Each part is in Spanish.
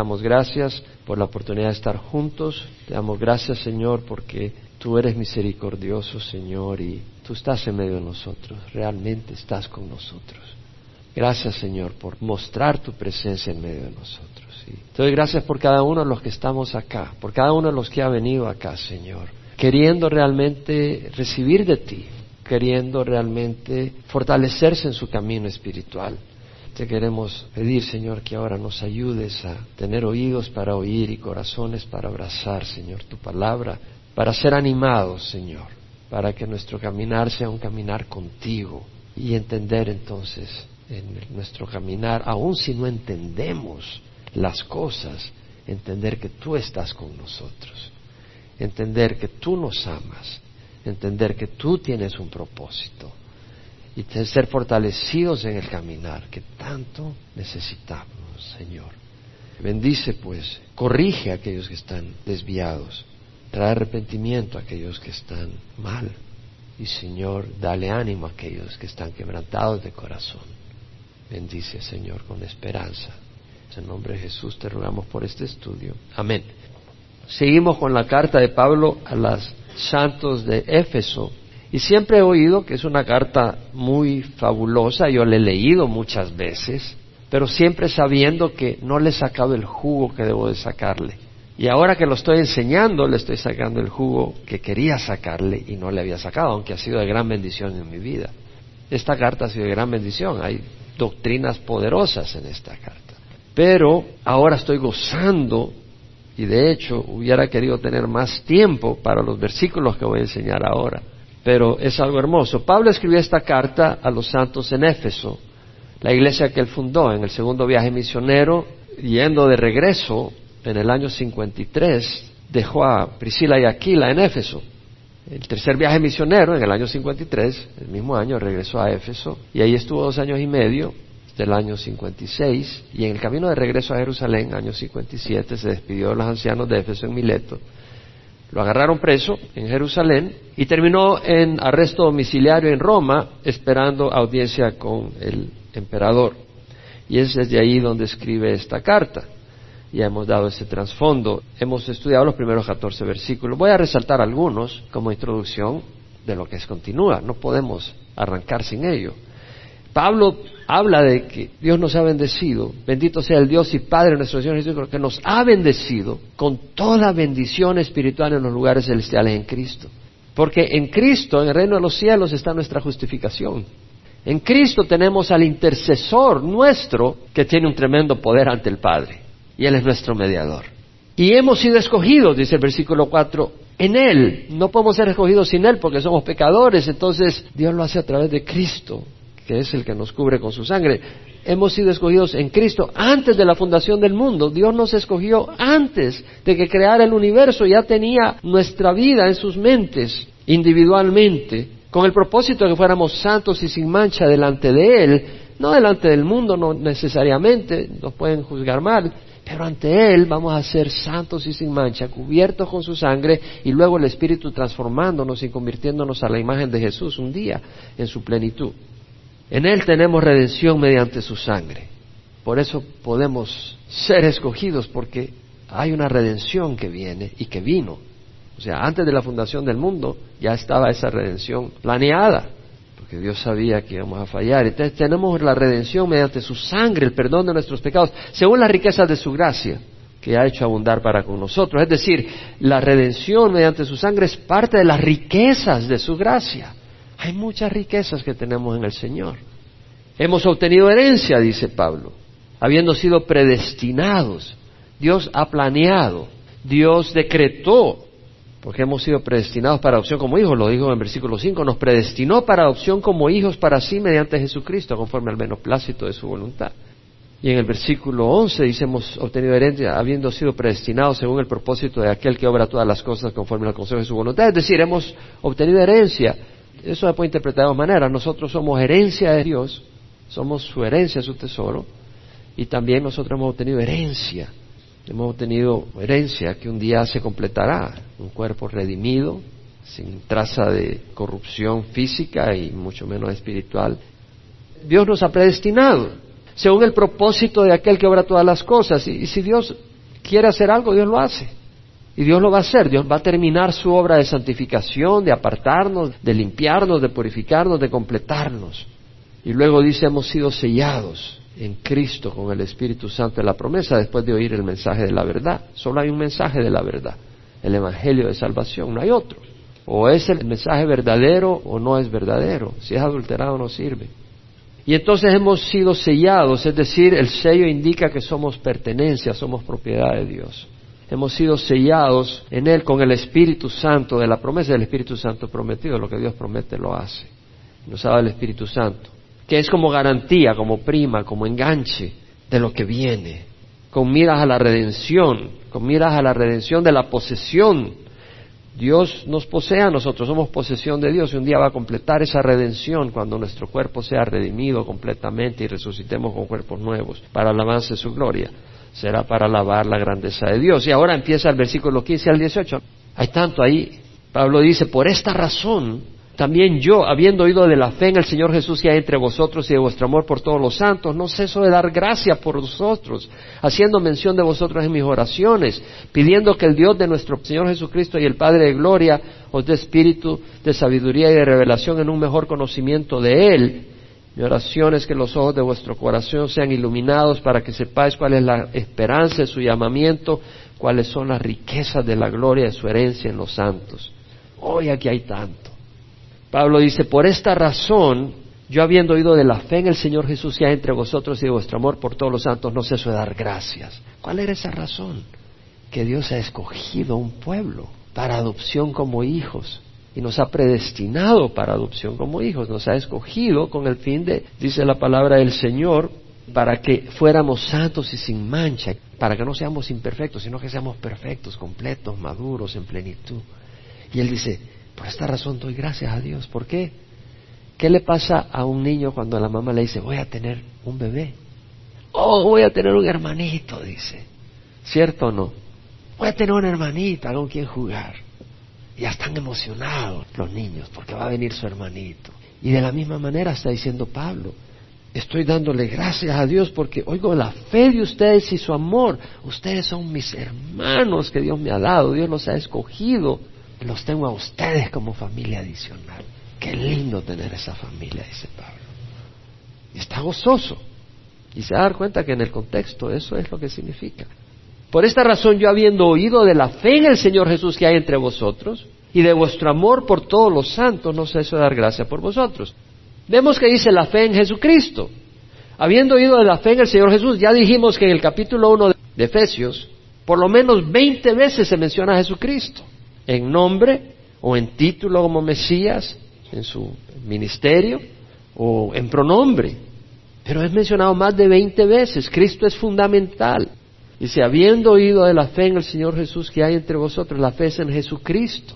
damos gracias por la oportunidad de estar juntos. Te damos gracias, Señor, porque tú eres misericordioso, Señor, y tú estás en medio de nosotros. Realmente estás con nosotros. Gracias, Señor, por mostrar tu presencia en medio de nosotros. Y gracias por cada uno de los que estamos acá, por cada uno de los que ha venido acá, Señor, queriendo realmente recibir de ti, queriendo realmente fortalecerse en su camino espiritual. Te queremos pedir, Señor, que ahora nos ayudes a tener oídos para oír y corazones para abrazar, Señor, tu palabra, para ser animados, Señor, para que nuestro caminar sea un caminar contigo y entender entonces en nuestro caminar, aun si no entendemos las cosas, entender que tú estás con nosotros, entender que tú nos amas, entender que tú tienes un propósito y ser fortalecidos en el caminar que tanto necesitamos, Señor. Bendice pues, corrige a aquellos que están desviados, trae arrepentimiento a aquellos que están mal y Señor, dale ánimo a aquellos que están quebrantados de corazón. Bendice, Señor, con esperanza. En nombre de Jesús te rogamos por este estudio. Amén. Seguimos con la carta de Pablo a los santos de Éfeso. Y siempre he oído que es una carta muy fabulosa, yo la he leído muchas veces, pero siempre sabiendo que no le he sacado el jugo que debo de sacarle. Y ahora que lo estoy enseñando, le estoy sacando el jugo que quería sacarle y no le había sacado, aunque ha sido de gran bendición en mi vida. Esta carta ha sido de gran bendición, hay doctrinas poderosas en esta carta. Pero ahora estoy gozando y de hecho hubiera querido tener más tiempo para los versículos que voy a enseñar ahora pero es algo hermoso. Pablo escribió esta carta a los santos en Éfeso, la iglesia que él fundó en el segundo viaje misionero, yendo de regreso en el año 53, dejó a Priscila y Aquila en Éfeso. El tercer viaje misionero, en el año 53, el mismo año, regresó a Éfeso y ahí estuvo dos años y medio, del año 56, y en el camino de regreso a Jerusalén, año 57, se despidió de los ancianos de Éfeso en Mileto lo agarraron preso en Jerusalén y terminó en arresto domiciliario en Roma esperando audiencia con el emperador. Y es desde ahí donde escribe esta carta. Ya hemos dado ese trasfondo. Hemos estudiado los primeros 14 versículos. Voy a resaltar algunos como introducción de lo que es continúa. No podemos arrancar sin ello. Pablo habla de que Dios nos ha bendecido, bendito sea el Dios y Padre de nuestro Señor Jesucristo, que nos ha bendecido con toda bendición espiritual en los lugares celestiales en Cristo. Porque en Cristo, en el reino de los cielos, está nuestra justificación. En Cristo tenemos al intercesor nuestro que tiene un tremendo poder ante el Padre. Y Él es nuestro mediador. Y hemos sido escogidos, dice el versículo 4, en Él. No podemos ser escogidos sin Él porque somos pecadores. Entonces Dios lo hace a través de Cristo que es el que nos cubre con su sangre. Hemos sido escogidos en Cristo antes de la fundación del mundo. Dios nos escogió antes de que creara el universo. Ya tenía nuestra vida en sus mentes individualmente, con el propósito de que fuéramos santos y sin mancha delante de Él. No delante del mundo, no necesariamente, nos pueden juzgar mal, pero ante Él vamos a ser santos y sin mancha, cubiertos con su sangre y luego el Espíritu transformándonos y convirtiéndonos a la imagen de Jesús un día en su plenitud. En Él tenemos redención mediante su sangre. Por eso podemos ser escogidos porque hay una redención que viene y que vino. O sea, antes de la fundación del mundo ya estaba esa redención planeada, porque Dios sabía que íbamos a fallar. Entonces tenemos la redención mediante su sangre, el perdón de nuestros pecados, según las riquezas de su gracia que ha hecho abundar para con nosotros. Es decir, la redención mediante su sangre es parte de las riquezas de su gracia. Hay muchas riquezas que tenemos en el Señor. Hemos obtenido herencia, dice Pablo, habiendo sido predestinados. Dios ha planeado, Dios decretó, porque hemos sido predestinados para adopción como hijos, lo dijo en versículo 5, nos predestinó para adopción como hijos para sí mediante Jesucristo, conforme al beneplácito de su voluntad. Y en el versículo 11 dice, hemos obtenido herencia habiendo sido predestinados según el propósito de aquel que obra todas las cosas conforme al consejo de su voluntad. Es decir, hemos obtenido herencia eso se puede interpretar de dos maneras. Nosotros somos herencia de Dios, somos su herencia, su tesoro, y también nosotros hemos obtenido herencia. Hemos obtenido herencia que un día se completará, un cuerpo redimido, sin traza de corrupción física y mucho menos espiritual. Dios nos ha predestinado. según el propósito de aquel que obra todas las cosas. Y, si Dios quiere hacer algo, Dios lo hace. Y Dios lo va a hacer, Dios va a terminar su obra de santificación, de apartarnos, de limpiarnos, de purificarnos, de completarnos. Y luego dice, hemos sido sellados en Cristo con el Espíritu Santo de la promesa después de oír el mensaje de la verdad. Solo hay un mensaje de la verdad, el Evangelio de Salvación, no hay otro. O es el mensaje verdadero o no es verdadero. Si es adulterado no sirve. Y entonces hemos sido sellados, es decir, el sello indica que somos pertenencia, somos propiedad de Dios. Hemos sido sellados en Él con el Espíritu Santo, de la promesa del Espíritu Santo prometido, lo que Dios promete lo hace. Nos dado el Espíritu Santo, que es como garantía, como prima, como enganche de lo que viene, con miras a la redención, con miras a la redención de la posesión Dios nos posee a nosotros, somos posesión de Dios y un día va a completar esa redención cuando nuestro cuerpo sea redimido completamente y resucitemos con cuerpos nuevos para alabanza de su gloria. Será para alabar la grandeza de Dios. Y ahora empieza el versículo 15 al 18. Hay tanto ahí. Pablo dice, por esta razón también yo, habiendo oído de la fe en el Señor Jesús que hay entre vosotros y de vuestro amor por todos los santos, no ceso de dar gracia por vosotros, haciendo mención de vosotros en mis oraciones, pidiendo que el Dios de nuestro Señor Jesucristo y el Padre de gloria os dé espíritu de sabiduría y de revelación en un mejor conocimiento de Él. Mi oración es que los ojos de vuestro corazón sean iluminados para que sepáis cuál es la esperanza de su llamamiento, cuáles son las riquezas de la gloria de su herencia en los santos. Hoy aquí hay tanto. Pablo dice, por esta razón, yo habiendo oído de la fe en el Señor Jesús ya entre vosotros y de vuestro amor por todos los santos, no ceso de dar gracias. ¿Cuál era esa razón? Que Dios ha escogido un pueblo para adopción como hijos y nos ha predestinado para adopción como hijos, nos ha escogido con el fin de, dice la palabra del Señor, para que fuéramos santos y sin mancha, para que no seamos imperfectos, sino que seamos perfectos, completos, maduros, en plenitud. Y él dice, por esta razón doy gracias a Dios. ¿Por qué? ¿Qué le pasa a un niño cuando la mamá le dice, voy a tener un bebé? Oh, voy a tener un hermanito, dice. ¿Cierto o no? Voy a tener una hermanita con quien jugar. Ya están emocionados los niños porque va a venir su hermanito. Y de la misma manera está diciendo Pablo, estoy dándole gracias a Dios porque oigo la fe de ustedes y su amor. Ustedes son mis hermanos que Dios me ha dado, Dios los ha escogido los tengo a ustedes como familia adicional. Qué lindo tener esa familia, dice Pablo. Y está gozoso. Y se da dar cuenta que en el contexto eso es lo que significa. Por esta razón yo habiendo oído de la fe en el Señor Jesús que hay entre vosotros y de vuestro amor por todos los santos, no sé eso dar gracia por vosotros. Vemos que dice la fe en Jesucristo. Habiendo oído de la fe en el Señor Jesús, ya dijimos que en el capítulo 1 de Efesios, por lo menos 20 veces se menciona a Jesucristo en nombre o en título como Mesías en su ministerio o en pronombre. Pero es mencionado más de 20 veces. Cristo es fundamental. Dice, habiendo oído de la fe en el Señor Jesús que hay entre vosotros, la fe es en Jesucristo.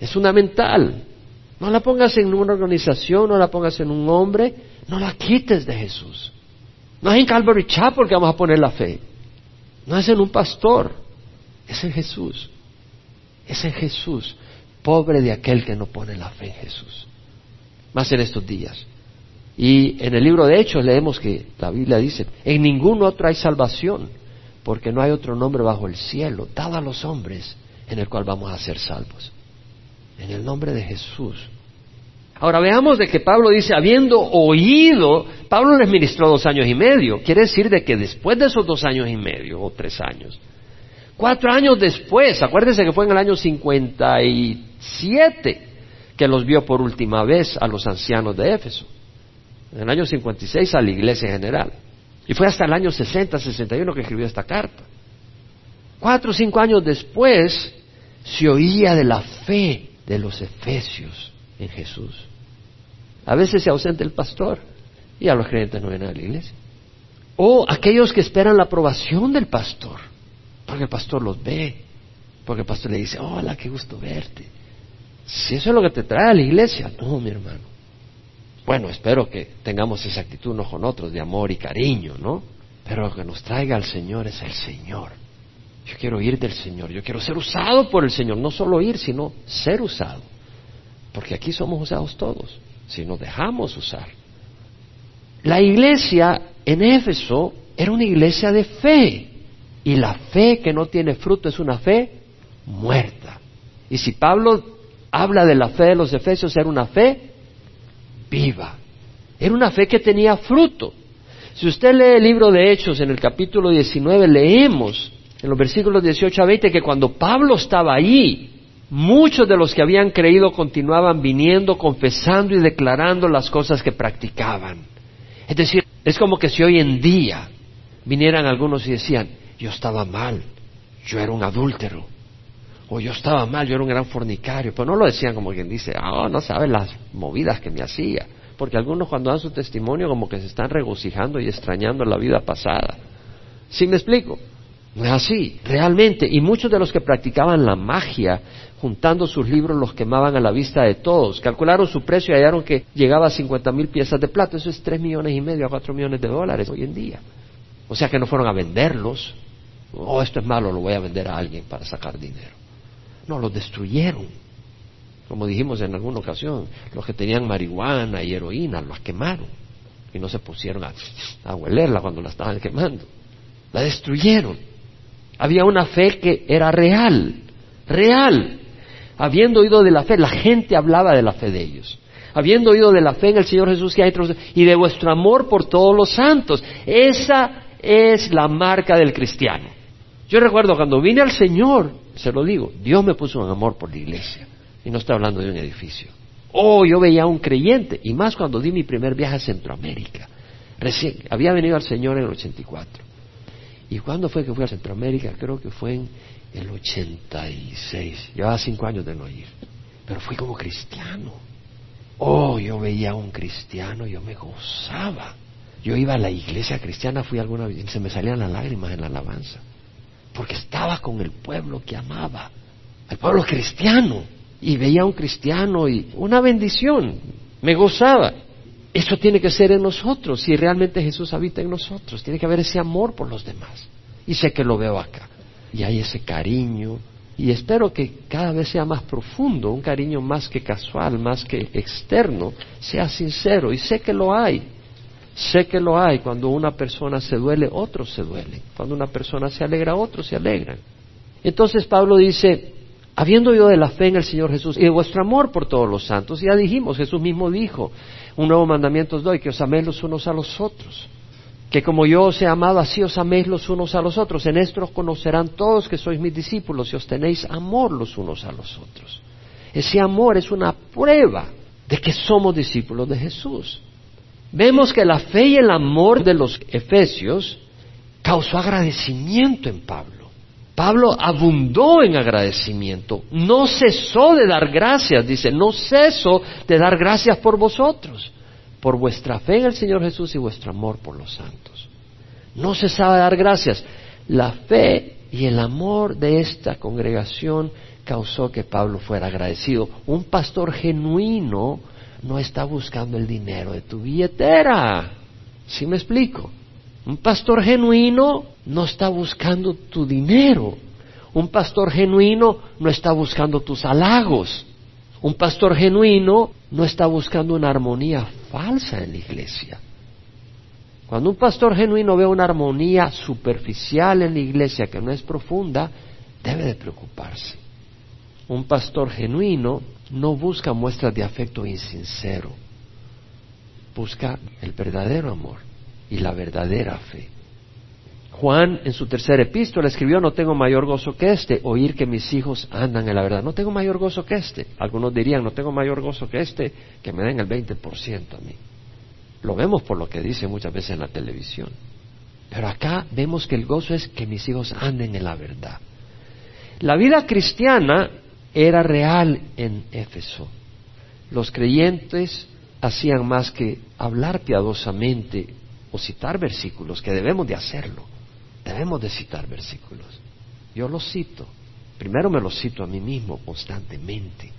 Es fundamental. No la pongas en una organización, no la pongas en un hombre, no la quites de Jesús. No es en Calvary Chapel que vamos a poner la fe. No es en un pastor, es en Jesús. Es en Jesús. Pobre de aquel que no pone la fe en Jesús. Más en estos días. Y en el libro de Hechos leemos que la Biblia dice, en ningún otro hay salvación, porque no hay otro nombre bajo el cielo, dado a los hombres, en el cual vamos a ser salvos. En el nombre de Jesús. Ahora veamos de que Pablo dice, habiendo oído, Pablo les ministró dos años y medio. Quiere decir de que después de esos dos años y medio, o tres años, Cuatro años después, acuérdense que fue en el año 57 que los vio por última vez a los ancianos de Éfeso. En el año 56 a la iglesia general. Y fue hasta el año 60, 61 que escribió esta carta. Cuatro o cinco años después se oía de la fe de los efesios en Jesús. A veces se ausenta el pastor y a los creyentes no vienen a la iglesia. O aquellos que esperan la aprobación del pastor. Porque el pastor los ve, porque el pastor le dice, hola, qué gusto verte. Si eso es lo que te trae a la iglesia, no, mi hermano. Bueno, espero que tengamos esa actitud unos con otros de amor y cariño, ¿no? Pero lo que nos traiga al Señor es el Señor. Yo quiero ir del Señor, yo quiero ser usado por el Señor, no solo ir, sino ser usado. Porque aquí somos usados todos, si nos dejamos usar. La iglesia en Éfeso era una iglesia de fe. Y la fe que no tiene fruto es una fe muerta. Y si Pablo habla de la fe de los efesios, era una fe viva. Era una fe que tenía fruto. Si usted lee el libro de Hechos en el capítulo 19, leemos en los versículos 18 a 20 que cuando Pablo estaba ahí, muchos de los que habían creído continuaban viniendo, confesando y declarando las cosas que practicaban. Es decir, es como que si hoy en día vinieran algunos y decían, yo estaba mal, yo era un adúltero, o yo estaba mal, yo era un gran fornicario, pero no lo decían como quien dice, oh, no sabe las movidas que me hacía, porque algunos cuando dan su testimonio como que se están regocijando y extrañando la vida pasada. ¿Sí me explico? No es así, realmente. Y muchos de los que practicaban la magia, juntando sus libros, los quemaban a la vista de todos. Calcularon su precio y hallaron que llegaba a cincuenta mil piezas de plata. Eso es tres millones y medio a cuatro millones de dólares hoy en día. O sea que no fueron a venderlos. Oh, esto es malo, lo voy a vender a alguien para sacar dinero. No, los destruyeron. Como dijimos en alguna ocasión, los que tenían marihuana y heroína, los quemaron. Y no se pusieron a, a huelerla cuando la estaban quemando. La destruyeron. Había una fe que era real, real. Habiendo oído de la fe, la gente hablaba de la fe de ellos. Habiendo oído de la fe en el Señor Jesús y de vuestro amor por todos los santos. Esa es la marca del cristiano. Yo recuerdo cuando vine al Señor, se lo digo, Dios me puso un amor por la iglesia. Y no estoy hablando de un edificio. Oh, yo veía a un creyente, y más cuando di mi primer viaje a Centroamérica. Recién, había venido al Señor en el 84. ¿Y cuándo fue que fui a Centroamérica? Creo que fue en el 86. Llevaba cinco años de no ir. Pero fui como cristiano. Oh, yo veía a un cristiano, yo me gozaba. Yo iba a la iglesia cristiana, fui alguna vez, se me salían las lágrimas en la alabanza. Porque estaba con el pueblo que amaba, el pueblo cristiano. Y veía a un cristiano y una bendición, me gozaba. Eso tiene que ser en nosotros, si realmente Jesús habita en nosotros. Tiene que haber ese amor por los demás. Y sé que lo veo acá. Y hay ese cariño. Y espero que cada vez sea más profundo, un cariño más que casual, más que externo, sea sincero. Y sé que lo hay. Sé que lo hay. Cuando una persona se duele, otros se duelen. Cuando una persona se alegra, otros se alegran. Entonces Pablo dice, habiendo oído de la fe en el Señor Jesús y de vuestro amor por todos los santos, ya dijimos, Jesús mismo dijo, un nuevo mandamiento os doy, que os améis los unos a los otros. Que como yo os he amado, así os améis los unos a los otros. En esto os conocerán todos que sois mis discípulos si os tenéis amor los unos a los otros. Ese amor es una prueba de que somos discípulos de Jesús. Vemos que la fe y el amor de los efesios causó agradecimiento en Pablo. Pablo abundó en agradecimiento, no cesó de dar gracias, dice, no ceso de dar gracias por vosotros, por vuestra fe en el Señor Jesús y vuestro amor por los santos. No cesaba de dar gracias. La fe y el amor de esta congregación causó que Pablo fuera agradecido. Un pastor genuino no está buscando el dinero de tu billetera. ¿Sí me explico? Un pastor genuino no está buscando tu dinero. Un pastor genuino no está buscando tus halagos. Un pastor genuino no está buscando una armonía falsa en la iglesia. Cuando un pastor genuino ve una armonía superficial en la iglesia que no es profunda, debe de preocuparse. Un pastor genuino no busca muestras de afecto insincero, busca el verdadero amor y la verdadera fe. Juan en su tercera epístola escribió, no tengo mayor gozo que este, oír que mis hijos andan en la verdad. No tengo mayor gozo que este. Algunos dirían, no tengo mayor gozo que este, que me den el 20% a mí. Lo vemos por lo que dice muchas veces en la televisión. Pero acá vemos que el gozo es que mis hijos anden en la verdad. La vida cristiana era real en Éfeso. Los creyentes hacían más que hablar piadosamente o citar versículos, que debemos de hacerlo. Debemos de citar versículos. Yo los cito. Primero me los cito a mí mismo constantemente.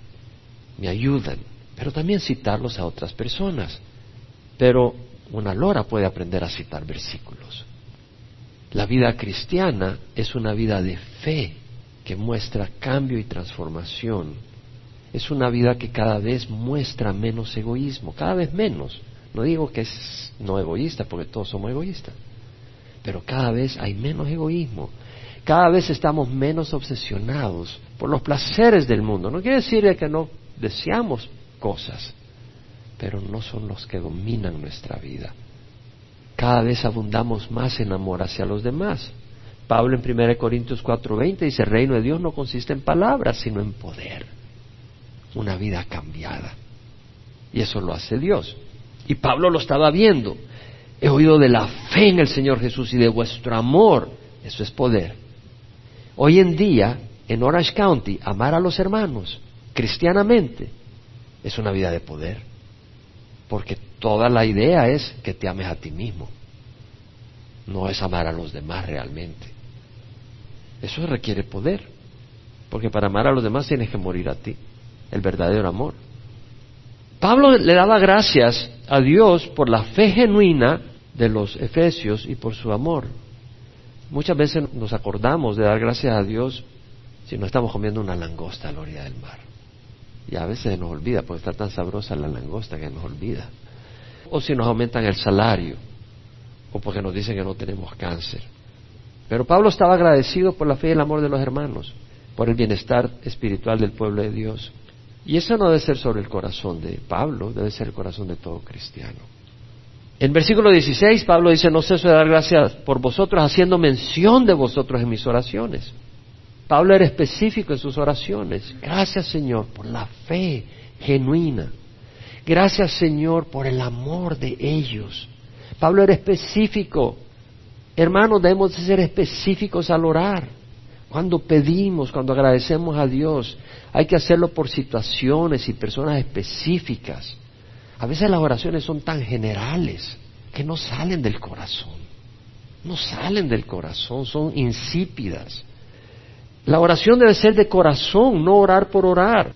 Me ayudan. Pero también citarlos a otras personas. Pero una lora puede aprender a citar versículos. La vida cristiana es una vida de fe que muestra cambio y transformación. Es una vida que cada vez muestra menos egoísmo, cada vez menos. No digo que es no egoísta, porque todos somos egoístas. Pero cada vez hay menos egoísmo. Cada vez estamos menos obsesionados por los placeres del mundo. No quiere decir que no deseamos cosas, pero no son los que dominan nuestra vida. Cada vez abundamos más en amor hacia los demás. Pablo en 1 Corintios 4:20 dice, el reino de Dios no consiste en palabras, sino en poder. Una vida cambiada. Y eso lo hace Dios. Y Pablo lo estaba viendo. He oído de la fe en el Señor Jesús y de vuestro amor. Eso es poder. Hoy en día, en Orange County, amar a los hermanos cristianamente es una vida de poder. Porque toda la idea es que te ames a ti mismo. No es amar a los demás realmente. Eso requiere poder. Porque para amar a los demás tienes que morir a ti. El verdadero amor. Pablo le daba gracias a Dios por la fe genuina de los efesios y por su amor. Muchas veces nos acordamos de dar gracias a Dios si no estamos comiendo una langosta a la orilla del mar. Y a veces nos olvida, porque está tan sabrosa la langosta que nos olvida. O si nos aumentan el salario, o porque nos dicen que no tenemos cáncer. Pero Pablo estaba agradecido por la fe y el amor de los hermanos, por el bienestar espiritual del pueblo de Dios. Y eso no debe ser sobre el corazón de Pablo, debe ser el corazón de todo cristiano. En versículo 16, Pablo dice, no ceso de dar gracias por vosotros, haciendo mención de vosotros en mis oraciones. Pablo era específico en sus oraciones. Gracias Señor por la fe genuina. Gracias Señor por el amor de ellos. Pablo era específico. Hermanos, debemos de ser específicos al orar. Cuando pedimos, cuando agradecemos a Dios, hay que hacerlo por situaciones y personas específicas. A veces las oraciones son tan generales que no salen del corazón. No salen del corazón, son insípidas. La oración debe ser de corazón, no orar por orar.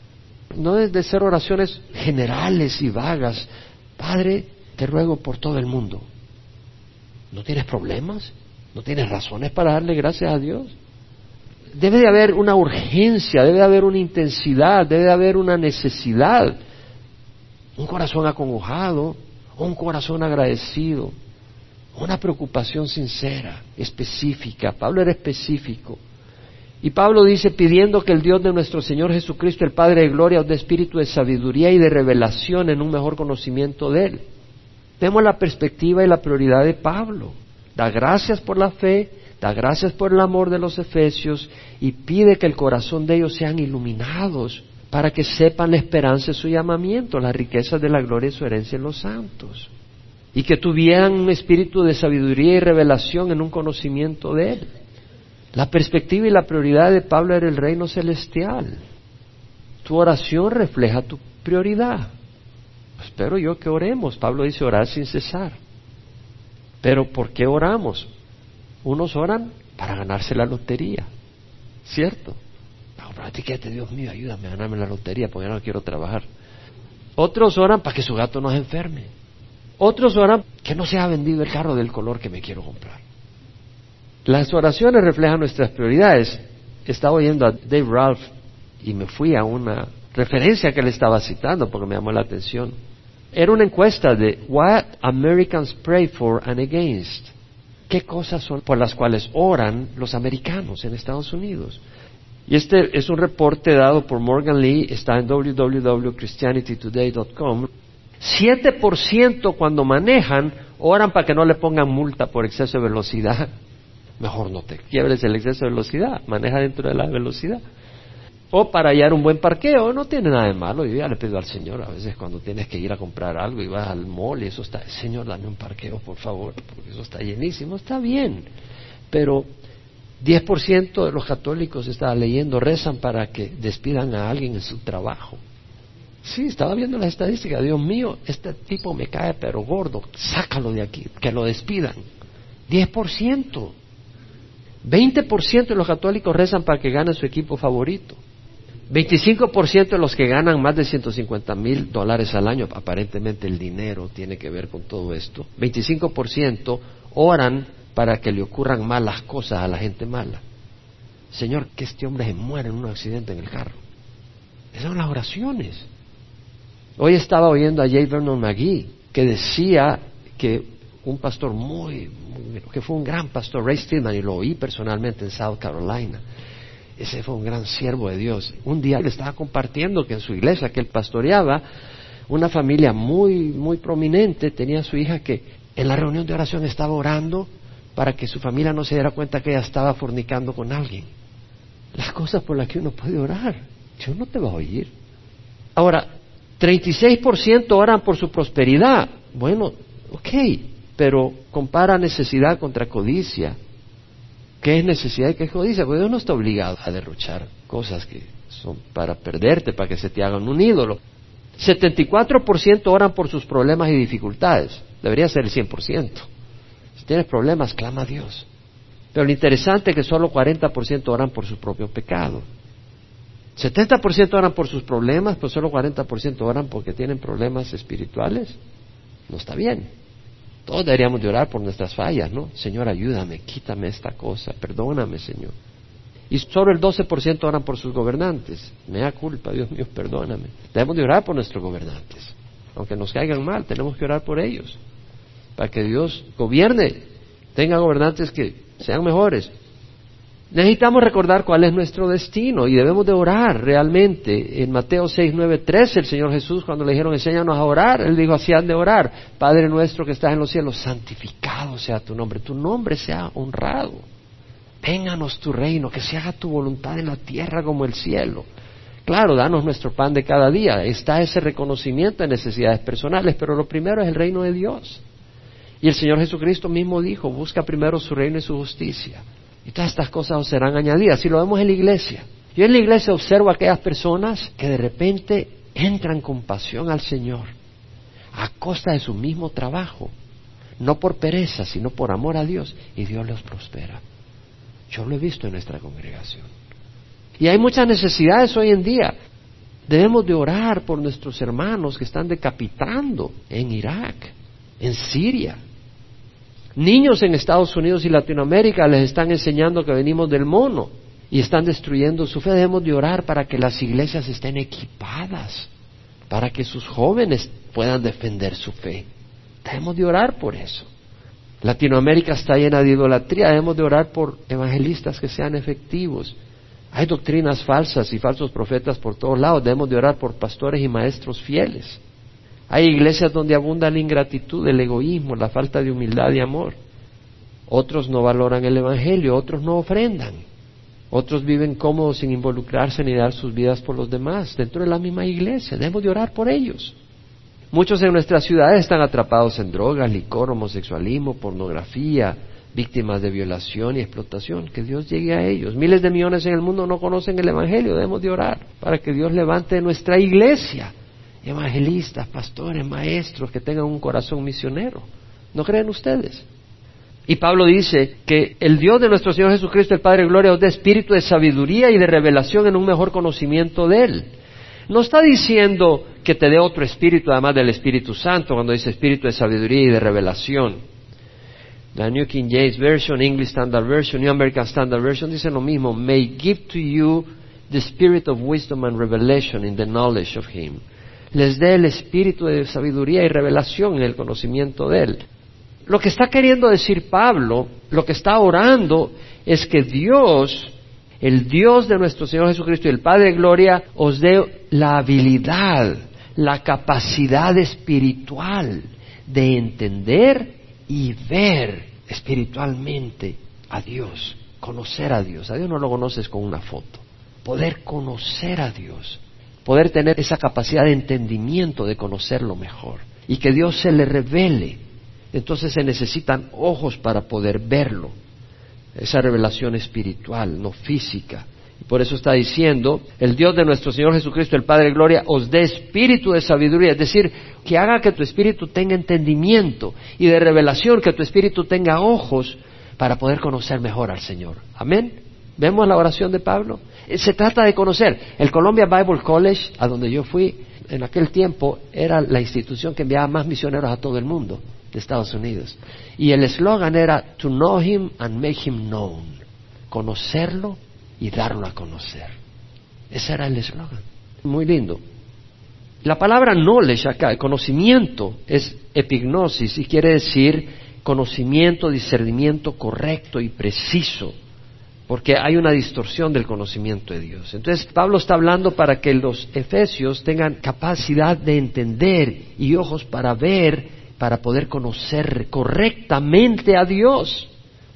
No debe de ser oraciones generales y vagas. Padre, te ruego por todo el mundo. ¿No tienes problemas? ¿No tienes razones para darle gracias a Dios? debe de haber una urgencia, debe de haber una intensidad, debe de haber una necesidad. Un corazón acongojado, un corazón agradecido, una preocupación sincera, específica. Pablo era específico. Y Pablo dice, pidiendo que el Dios de nuestro Señor Jesucristo, el Padre de Gloria, os dé espíritu de sabiduría y de revelación en un mejor conocimiento de Él. Vemos la perspectiva y la prioridad de Pablo. Da gracias por la fe, da gracias por el amor de los efesios y pide que el corazón de ellos sean iluminados para que sepan la esperanza de su llamamiento, las riquezas de la gloria y su herencia en los santos. Y que tuvieran un espíritu de sabiduría y revelación en un conocimiento de Él. La perspectiva y la prioridad de Pablo era el reino celestial. Tu oración refleja tu prioridad. Espero yo que oremos. Pablo dice orar sin cesar. Pero ¿por qué oramos? Unos oran para ganarse la lotería, ¿cierto? No, pero Dios mío, ayúdame a ganarme la lotería porque ya no quiero trabajar. Otros oran para que su gato no se enferme. Otros oran que no se ha vendido el carro del color que me quiero comprar. Las oraciones reflejan nuestras prioridades. Estaba oyendo a Dave Ralph y me fui a una referencia que él estaba citando porque me llamó la atención. Era una encuesta de What Americans Pray for and Against qué cosas son por las cuales oran los americanos en Estados Unidos. Y este es un reporte dado por Morgan Lee, está en www.christianitytoday.com. 7% cuando manejan oran para que no le pongan multa por exceso de velocidad. Mejor no te quiebres el exceso de velocidad, maneja dentro de la velocidad o para hallar un buen parqueo, no tiene nada de malo. Yo ya le pido al Señor, a veces cuando tienes que ir a comprar algo y vas al mall y eso está, Señor, dame un parqueo, por favor, porque eso está llenísimo, está bien. Pero 10% de los católicos, estaba leyendo, rezan para que despidan a alguien en su trabajo. Sí, estaba viendo las estadísticas, Dios mío, este tipo me cae pero gordo, sácalo de aquí, que lo despidan. 10%. 20% de los católicos rezan para que gane su equipo favorito. 25% de los que ganan más de 150 mil dólares al año, aparentemente el dinero tiene que ver con todo esto, 25% oran para que le ocurran malas cosas a la gente mala. Señor, que este hombre se muera en un accidente en el carro. Esas son las oraciones. Hoy estaba oyendo a J. Vernon McGee que decía que un pastor muy, que fue un gran pastor, Ray Stillman, y lo oí personalmente en South Carolina. Ese fue un gran siervo de Dios. Un día le estaba compartiendo que en su iglesia que él pastoreaba, una familia muy, muy prominente tenía a su hija que en la reunión de oración estaba orando para que su familia no se diera cuenta que ella estaba fornicando con alguien. Las cosas por las que uno puede orar, Dios no te va a oír. Ahora, 36% oran por su prosperidad. Bueno, ok, pero compara necesidad contra codicia. ¿Qué es necesidad y qué es codicia? Porque Dios no está obligado a derrochar cosas que son para perderte, para que se te hagan un ídolo. 74% oran por sus problemas y dificultades. Debería ser el 100%. Si tienes problemas, clama a Dios. Pero lo interesante es que solo 40% oran por su propio pecado. 70% oran por sus problemas, pero solo 40% oran porque tienen problemas espirituales. No está bien. Todos deberíamos de orar por nuestras fallas, ¿no? Señor, ayúdame, quítame esta cosa, perdóname, Señor. Y solo el 12% oran por sus gobernantes. Me da culpa, Dios mío, perdóname. Debemos de orar por nuestros gobernantes. Aunque nos caigan mal, tenemos que orar por ellos. Para que Dios gobierne, tenga gobernantes que sean mejores. Necesitamos recordar cuál es nuestro destino y debemos de orar realmente. En Mateo 6, 9, 13 el Señor Jesús cuando le dijeron enséñanos a orar, Él dijo así han de orar. Padre nuestro que estás en los cielos, santificado sea tu nombre, tu nombre sea honrado. Vénganos tu reino, que se haga tu voluntad en la tierra como el cielo. Claro, danos nuestro pan de cada día. Está ese reconocimiento de necesidades personales, pero lo primero es el reino de Dios. Y el Señor Jesucristo mismo dijo, busca primero su reino y su justicia. Y todas estas cosas os serán añadidas. Si lo vemos en la iglesia. Yo en la iglesia observo a aquellas personas que de repente entran con pasión al Señor a costa de su mismo trabajo. No por pereza, sino por amor a Dios. Y Dios los prospera. Yo lo he visto en nuestra congregación. Y hay muchas necesidades hoy en día. Debemos de orar por nuestros hermanos que están decapitando en Irak, en Siria. Niños en Estados Unidos y Latinoamérica les están enseñando que venimos del mono y están destruyendo su fe. Debemos de orar para que las iglesias estén equipadas, para que sus jóvenes puedan defender su fe. Debemos de orar por eso. Latinoamérica está llena de idolatría, debemos de orar por evangelistas que sean efectivos. Hay doctrinas falsas y falsos profetas por todos lados, debemos de orar por pastores y maestros fieles. Hay iglesias donde abunda la ingratitud, el egoísmo, la falta de humildad y amor. Otros no valoran el Evangelio, otros no ofrendan. Otros viven cómodos sin involucrarse ni dar sus vidas por los demás dentro de la misma iglesia. Debemos de orar por ellos. Muchos en nuestras ciudades están atrapados en drogas, licor, homosexualismo, pornografía, víctimas de violación y explotación. Que Dios llegue a ellos. Miles de millones en el mundo no conocen el Evangelio. Debemos de orar para que Dios levante nuestra iglesia. Evangelistas, pastores, maestros que tengan un corazón misionero. ¿No creen ustedes? Y Pablo dice que el Dios de nuestro Señor Jesucristo, el Padre de Gloria, os dé espíritu de sabiduría y de revelación en un mejor conocimiento de Él. No está diciendo que te dé otro espíritu además del Espíritu Santo cuando dice espíritu de sabiduría y de revelación. La New King James Version, English Standard Version, New American Standard Version dicen lo mismo. May give to you the spirit of wisdom and revelation in the knowledge of Him. Les dé el espíritu de sabiduría y revelación en el conocimiento de Él. Lo que está queriendo decir Pablo, lo que está orando, es que Dios el Dios de nuestro Señor Jesucristo y el Padre de Gloria os dé la habilidad, la capacidad espiritual de entender y ver espiritualmente a Dios, conocer a Dios. A Dios no lo conoces con una foto. Poder conocer a Dios, poder tener esa capacidad de entendimiento de conocerlo mejor y que Dios se le revele. Entonces se necesitan ojos para poder verlo esa revelación espiritual, no física. Por eso está diciendo, el Dios de nuestro Señor Jesucristo, el Padre de Gloria, os dé espíritu de sabiduría, es decir, que haga que tu espíritu tenga entendimiento y de revelación, que tu espíritu tenga ojos para poder conocer mejor al Señor. Amén. ¿Vemos la oración de Pablo? Eh, se trata de conocer. El Columbia Bible College, a donde yo fui en aquel tiempo, era la institución que enviaba más misioneros a todo el mundo de Estados Unidos. Y el eslogan era To know him and make him known. Conocerlo y darlo a conocer. Ese era el eslogan. Muy lindo. La palabra knowledge acá, conocimiento, es epignosis y quiere decir conocimiento, discernimiento correcto y preciso, porque hay una distorsión del conocimiento de Dios. Entonces Pablo está hablando para que los efesios tengan capacidad de entender y ojos para ver, para poder conocer correctamente a Dios.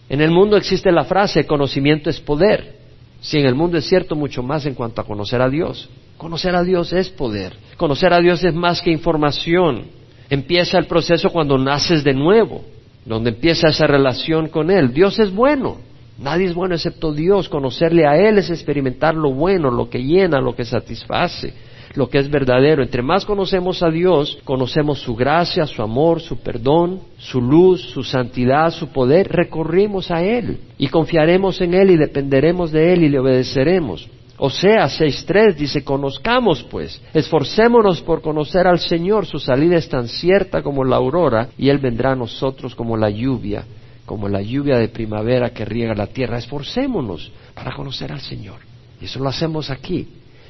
En el mundo existe la frase conocimiento es poder. Si en el mundo es cierto, mucho más en cuanto a conocer a Dios. Conocer a Dios es poder. Conocer a Dios es más que información. Empieza el proceso cuando naces de nuevo, donde empieza esa relación con Él. Dios es bueno. Nadie es bueno excepto Dios. Conocerle a Él es experimentar lo bueno, lo que llena, lo que satisface lo que es verdadero. Entre más conocemos a Dios, conocemos su gracia, su amor, su perdón, su luz, su santidad, su poder, recorrimos a Él y confiaremos en Él y dependeremos de Él y le obedeceremos. O sea, 6.3 dice, conozcamos pues, esforcémonos por conocer al Señor, su salida es tan cierta como la aurora y Él vendrá a nosotros como la lluvia, como la lluvia de primavera que riega la tierra. Esforcémonos para conocer al Señor. Y eso lo hacemos aquí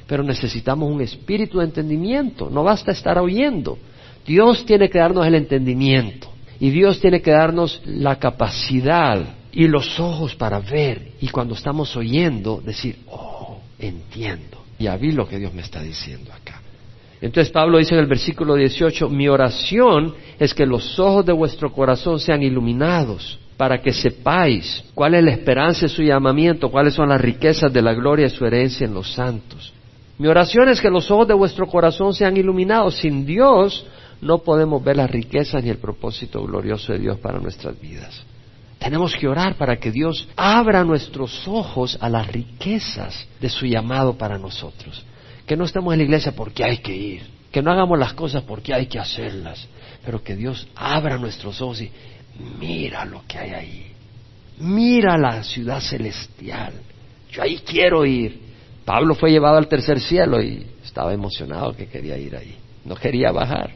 pero necesitamos un espíritu de entendimiento, no basta estar oyendo. Dios tiene que darnos el entendimiento y Dios tiene que darnos la capacidad y los ojos para ver y cuando estamos oyendo decir, oh, entiendo. Ya vi lo que Dios me está diciendo acá. Entonces Pablo dice en el versículo 18, mi oración es que los ojos de vuestro corazón sean iluminados para que sepáis cuál es la esperanza de su llamamiento, cuáles son las riquezas de la gloria de su herencia en los santos mi oración es que los ojos de vuestro corazón sean iluminados. Sin Dios no podemos ver las riquezas ni el propósito glorioso de Dios para nuestras vidas. Tenemos que orar para que Dios abra nuestros ojos a las riquezas de su llamado para nosotros. Que no estemos en la iglesia porque hay que ir, que no hagamos las cosas porque hay que hacerlas, pero que Dios abra nuestros ojos y mira lo que hay ahí. Mira la ciudad celestial. Yo ahí quiero ir. Pablo fue llevado al tercer cielo y estaba emocionado que quería ir ahí, no quería bajar.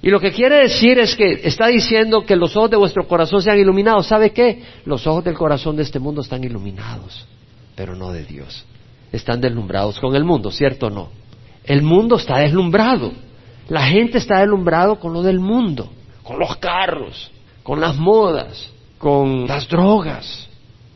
Y lo que quiere decir es que está diciendo que los ojos de vuestro corazón sean iluminados. ¿Sabe qué? Los ojos del corazón de este mundo están iluminados, pero no de Dios. Están deslumbrados con el mundo, ¿cierto o no? El mundo está deslumbrado. La gente está deslumbrado con lo del mundo, con los carros, con las modas, con las drogas,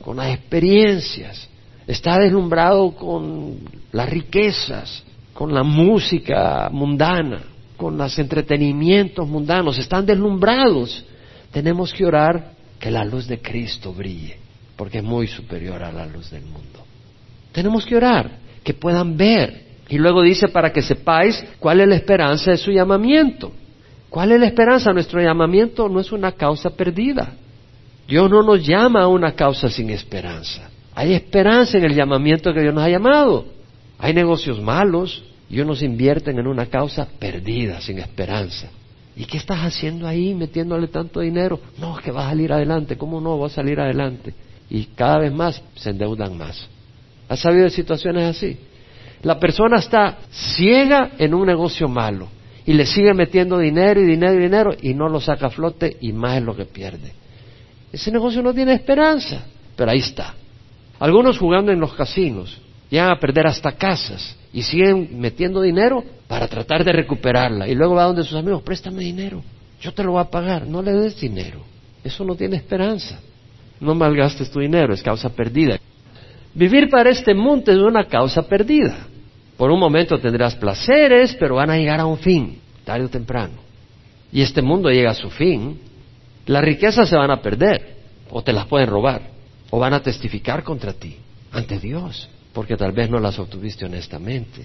con las experiencias está deslumbrado con las riquezas, con la música mundana, con los entretenimientos mundanos, están deslumbrados. Tenemos que orar que la luz de Cristo brille, porque es muy superior a la luz del mundo. Tenemos que orar que puedan ver. Y luego dice para que sepáis cuál es la esperanza de su llamamiento. ¿Cuál es la esperanza? Nuestro llamamiento no es una causa perdida. Dios no nos llama a una causa sin esperanza. Hay esperanza en el llamamiento que Dios nos ha llamado. Hay negocios malos y unos invierten en una causa perdida, sin esperanza. ¿Y qué estás haciendo ahí metiéndole tanto dinero? No, que va a salir adelante. ¿Cómo no va a salir adelante? Y cada vez más se endeudan más. ¿Has sabido de situaciones así? La persona está ciega en un negocio malo y le sigue metiendo dinero y dinero y dinero y no lo saca a flote y más es lo que pierde. Ese negocio no tiene esperanza, pero ahí está. Algunos jugando en los casinos llegan a perder hasta casas y siguen metiendo dinero para tratar de recuperarla. Y luego va donde sus amigos, préstame dinero, yo te lo voy a pagar, no le des dinero. Eso no tiene esperanza. No malgastes tu dinero, es causa perdida. Vivir para este mundo es una causa perdida. Por un momento tendrás placeres, pero van a llegar a un fin, tarde o temprano. Y este mundo llega a su fin. Las riquezas se van a perder o te las pueden robar o van a testificar contra ti ante Dios, porque tal vez no las obtuviste honestamente,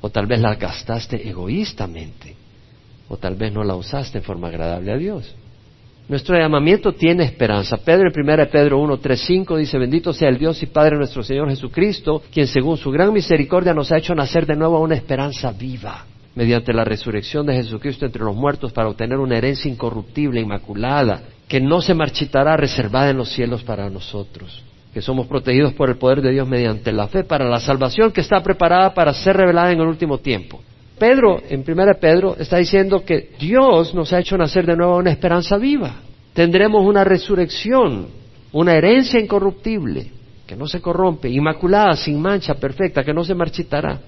o tal vez las gastaste egoístamente, o tal vez no la usaste en forma agradable a Dios. Nuestro llamamiento tiene esperanza. Pedro en 1 Pedro 1, 3, 5 dice, bendito sea el Dios y Padre nuestro Señor Jesucristo, quien según su gran misericordia nos ha hecho nacer de nuevo a una esperanza viva, mediante la resurrección de Jesucristo entre los muertos para obtener una herencia incorruptible, inmaculada, que no se marchitará reservada en los cielos para nosotros, que somos protegidos por el poder de Dios mediante la fe para la salvación que está preparada para ser revelada en el último tiempo. Pedro, en 1 Pedro, está diciendo que Dios nos ha hecho nacer de nuevo una esperanza viva. Tendremos una resurrección, una herencia incorruptible, que no se corrompe, inmaculada, sin mancha, perfecta, que no se marchitará,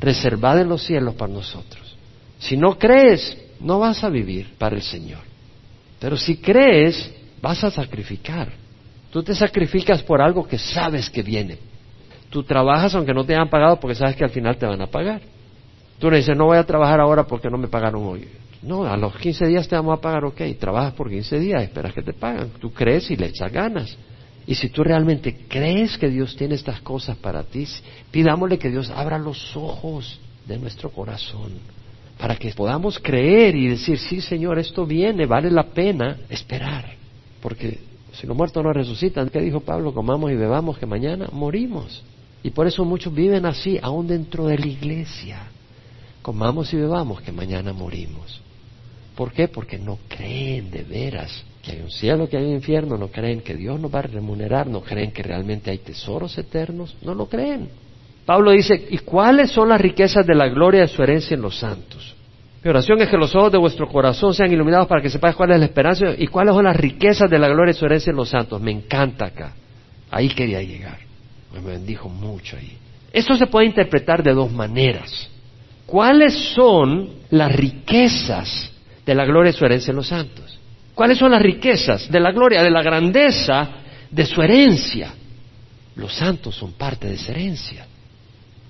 reservada en los cielos para nosotros. Si no crees, no vas a vivir para el Señor. Pero si crees, vas a sacrificar. Tú te sacrificas por algo que sabes que viene. Tú trabajas aunque no te hayan pagado porque sabes que al final te van a pagar. Tú le dices, no voy a trabajar ahora porque no me pagaron hoy. No, a los 15 días te vamos a pagar, ok. Trabajas por 15 días, esperas que te pagan. Tú crees y le echas ganas. Y si tú realmente crees que Dios tiene estas cosas para ti, pidámosle que Dios abra los ojos de nuestro corazón para que podamos creer y decir, sí Señor, esto viene, vale la pena esperar. Porque si los muertos no resucitan, ¿qué dijo Pablo? Comamos y bebamos que mañana morimos. Y por eso muchos viven así, aún dentro de la iglesia. Comamos y bebamos que mañana morimos. ¿Por qué? Porque no creen de veras que hay un cielo, que hay un infierno, no creen que Dios nos va a remunerar, no creen que realmente hay tesoros eternos, no lo creen. Pablo dice, ¿y cuáles son las riquezas de la gloria de su herencia en los santos? Mi oración es que los ojos de vuestro corazón sean iluminados para que sepáis cuál es la esperanza y cuáles son las riquezas de la gloria de su herencia en los santos. Me encanta acá. Ahí quería llegar. Me bendijo mucho ahí. Esto se puede interpretar de dos maneras. ¿Cuáles son las riquezas de la gloria de su herencia en los santos? ¿Cuáles son las riquezas de la gloria, de la grandeza de su herencia? Los santos son parte de esa herencia.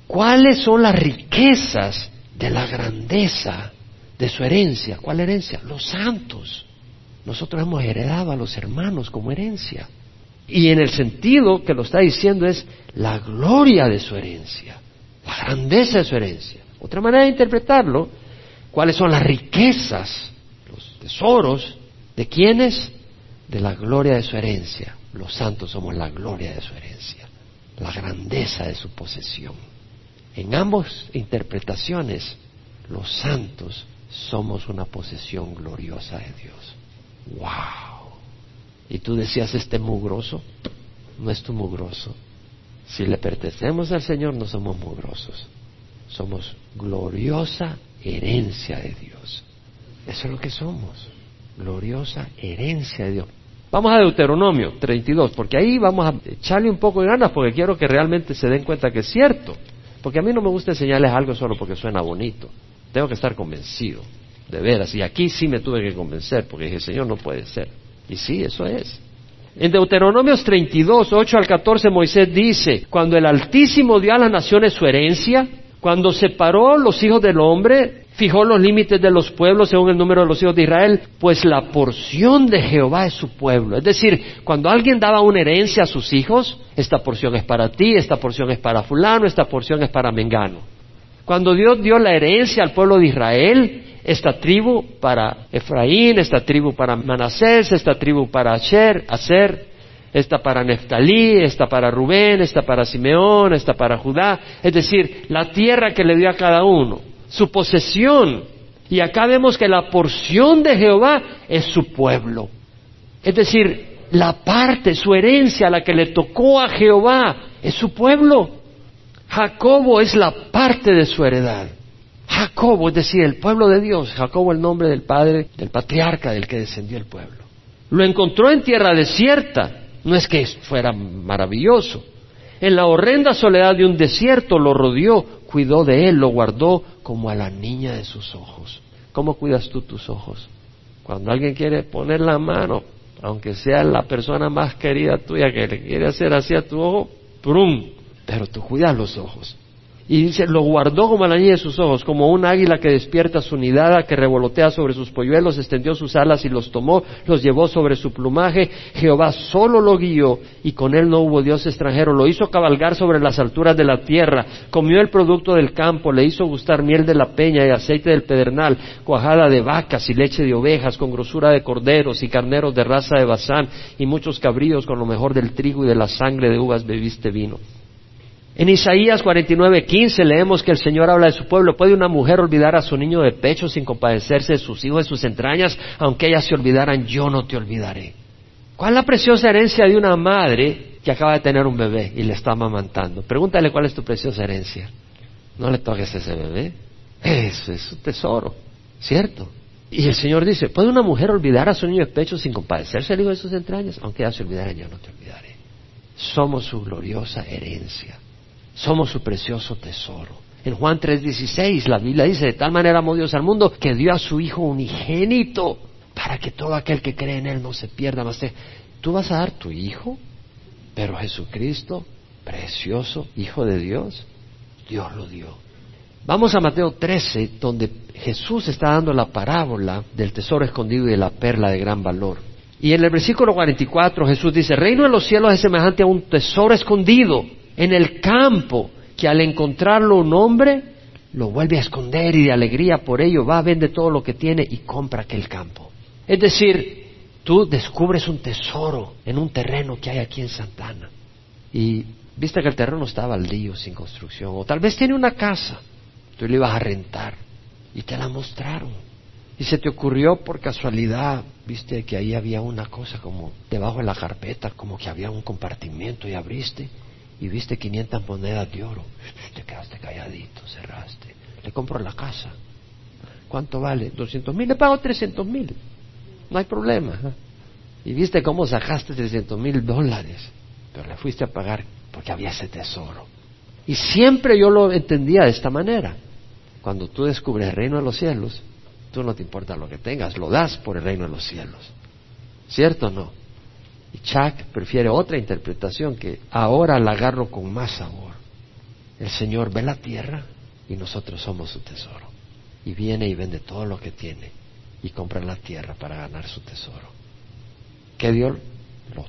¿Cuáles son las riquezas de la grandeza de su herencia? ¿Cuál herencia? Los santos. Nosotros hemos heredado a los hermanos como herencia. Y en el sentido que lo está diciendo es la gloria de su herencia, la grandeza de su herencia. Otra manera de interpretarlo, ¿cuáles son las riquezas, los tesoros ¿De quiénes? De la gloria de su herencia. Los santos somos la gloria de su herencia, la grandeza de su posesión. En ambas interpretaciones, los santos somos una posesión gloriosa de Dios. ¡Wow! Y tú decías, este mugroso, no es tu mugroso. Si le pertenecemos al Señor, no somos mugrosos. Somos gloriosa herencia de Dios. Eso es lo que somos gloriosa herencia de Dios. Vamos a Deuteronomio 32, porque ahí vamos a echarle un poco de ganas, porque quiero que realmente se den cuenta que es cierto. Porque a mí no me gusta enseñarles algo solo porque suena bonito. Tengo que estar convencido, de veras. Y aquí sí me tuve que convencer, porque dije, Señor, no puede ser. Y sí, eso es. En Deuteronomios 32, 8 al 14, Moisés dice, cuando el Altísimo dio a las naciones su herencia, cuando separó los hijos del hombre fijó los límites de los pueblos según el número de los hijos de Israel, pues la porción de Jehová es su pueblo. Es decir, cuando alguien daba una herencia a sus hijos, esta porción es para ti, esta porción es para fulano, esta porción es para Mengano. Cuando Dios dio la herencia al pueblo de Israel, esta tribu para Efraín, esta tribu para Manasés, esta tribu para Asher, Aser, esta para Neftalí, esta para Rubén, esta para Simeón, esta para Judá, es decir, la tierra que le dio a cada uno su posesión. Y acá vemos que la porción de Jehová es su pueblo. Es decir, la parte, su herencia, la que le tocó a Jehová, es su pueblo. Jacobo es la parte de su heredad. Jacobo, es decir, el pueblo de Dios. Jacobo el nombre del padre, del patriarca del que descendió el pueblo. Lo encontró en tierra desierta. No es que fuera maravilloso. En la horrenda soledad de un desierto lo rodeó, cuidó de él, lo guardó como a la niña de sus ojos. ¿Cómo cuidas tú tus ojos? Cuando alguien quiere poner la mano, aunque sea la persona más querida tuya que le quiere hacer así a tu ojo, ¡prum! Pero tú cuidas los ojos. Y dice, lo guardó como la niña de sus ojos, como un águila que despierta su nidada, que revolotea sobre sus polluelos, extendió sus alas y los tomó, los llevó sobre su plumaje. Jehová solo lo guió y con él no hubo Dios extranjero. Lo hizo cabalgar sobre las alturas de la tierra, comió el producto del campo, le hizo gustar miel de la peña y aceite del pedernal, cuajada de vacas y leche de ovejas, con grosura de corderos y carneros de raza de Bazán y muchos cabríos con lo mejor del trigo y de la sangre de uvas bebiste vino. En Isaías 49:15 leemos que el Señor habla de su pueblo. ¿Puede una mujer olvidar a su niño de pecho sin compadecerse de sus hijos, de sus entrañas? Aunque ellas se olvidaran, yo no te olvidaré. ¿Cuál es la preciosa herencia de una madre que acaba de tener un bebé y le está amamantando? Pregúntale cuál es tu preciosa herencia. No le toques a ese bebé. Eso es un tesoro, ¿cierto? Y el Señor dice, ¿puede una mujer olvidar a su niño de pecho sin compadecerse del hijo de sus entrañas? Aunque ellas se olvidaran, yo no te olvidaré. Somos su gloriosa herencia. Somos su precioso tesoro. En Juan 3:16 la Biblia dice, de tal manera amó Dios al mundo que dio a su Hijo unigénito para que todo aquel que cree en Él no se pierda más. Tú vas a dar tu Hijo, pero Jesucristo, precioso Hijo de Dios, Dios lo dio. Vamos a Mateo 13, donde Jesús está dando la parábola del tesoro escondido y de la perla de gran valor. Y en el versículo 44 Jesús dice, reino de los cielos es semejante a un tesoro escondido en el campo, que al encontrarlo un hombre lo vuelve a esconder y de alegría por ello va, vende todo lo que tiene y compra aquel campo. Es decir, tú descubres un tesoro en un terreno que hay aquí en Santana y viste que el terreno está baldío, sin construcción, o tal vez tiene una casa, tú le ibas a rentar y te la mostraron. Y se te ocurrió por casualidad, viste que ahí había una cosa como debajo de la carpeta, como que había un compartimiento y abriste y viste 500 monedas de oro. Te quedaste calladito, cerraste. Le compro la casa. ¿Cuánto vale? 200 mil. Le pago 300 mil. No hay problema. ¿eh? Y viste cómo sacaste 300 mil dólares. Pero le fuiste a pagar porque había ese tesoro. Y siempre yo lo entendía de esta manera. Cuando tú descubres el reino de los cielos, tú no te importa lo que tengas, lo das por el reino de los cielos. ¿Cierto o no? Y Chuck prefiere otra interpretación que ahora la agarro con más sabor. El Señor ve la tierra y nosotros somos su tesoro. Y viene y vende todo lo que tiene y compra la tierra para ganar su tesoro. ¿Qué dio?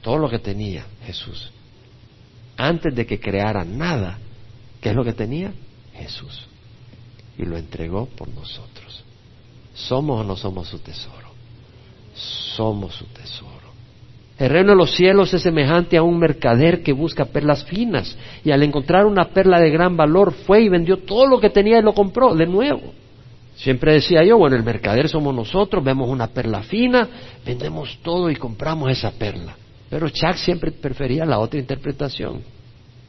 Todo lo que tenía Jesús. Antes de que creara nada, ¿qué es lo que tenía? Jesús y lo entregó por nosotros. ¿Somos o no somos su tesoro? Somos su tesoro. El reino de los cielos es semejante a un mercader que busca perlas finas y al encontrar una perla de gran valor fue y vendió todo lo que tenía y lo compró de nuevo. Siempre decía yo, bueno, el mercader somos nosotros, vemos una perla fina, vendemos todo y compramos esa perla. Pero Chuck siempre prefería la otra interpretación.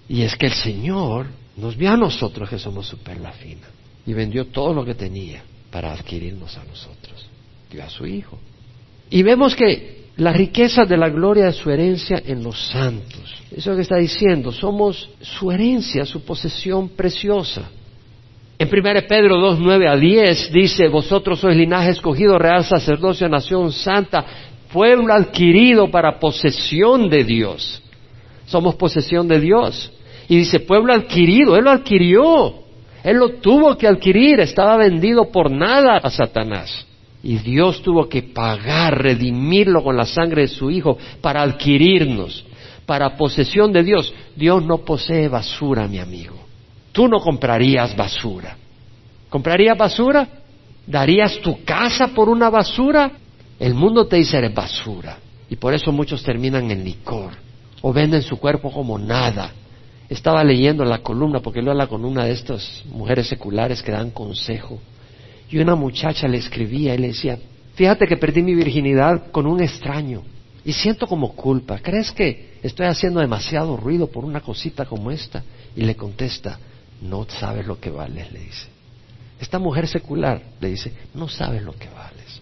Y es que el Señor nos vio a nosotros que somos su perla fina y vendió todo lo que tenía para adquirirnos a nosotros. Dio a su Hijo. Y vemos que la riqueza de la gloria de su herencia en los santos. Eso que está diciendo, somos su herencia, su posesión preciosa. En 1 Pedro 2, 9 a 10 dice, vosotros sois linaje escogido, real sacerdocio, nación santa, pueblo adquirido para posesión de Dios. Somos posesión de Dios. Y dice, pueblo adquirido, Él lo adquirió. Él lo tuvo que adquirir, estaba vendido por nada a Satanás. Y Dios tuvo que pagar, redimirlo con la sangre de su Hijo para adquirirnos, para posesión de Dios. Dios no posee basura, mi amigo. Tú no comprarías basura. ¿Comprarías basura? ¿Darías tu casa por una basura? El mundo te dice eres basura. Y por eso muchos terminan en licor o venden su cuerpo como nada estaba leyendo la columna, porque leo la columna de estas mujeres seculares que dan consejo, y una muchacha le escribía y le decía, fíjate que perdí mi virginidad con un extraño, y siento como culpa, ¿crees que estoy haciendo demasiado ruido por una cosita como esta? Y le contesta, no sabes lo que vales, le dice. Esta mujer secular le dice, no sabes lo que vales.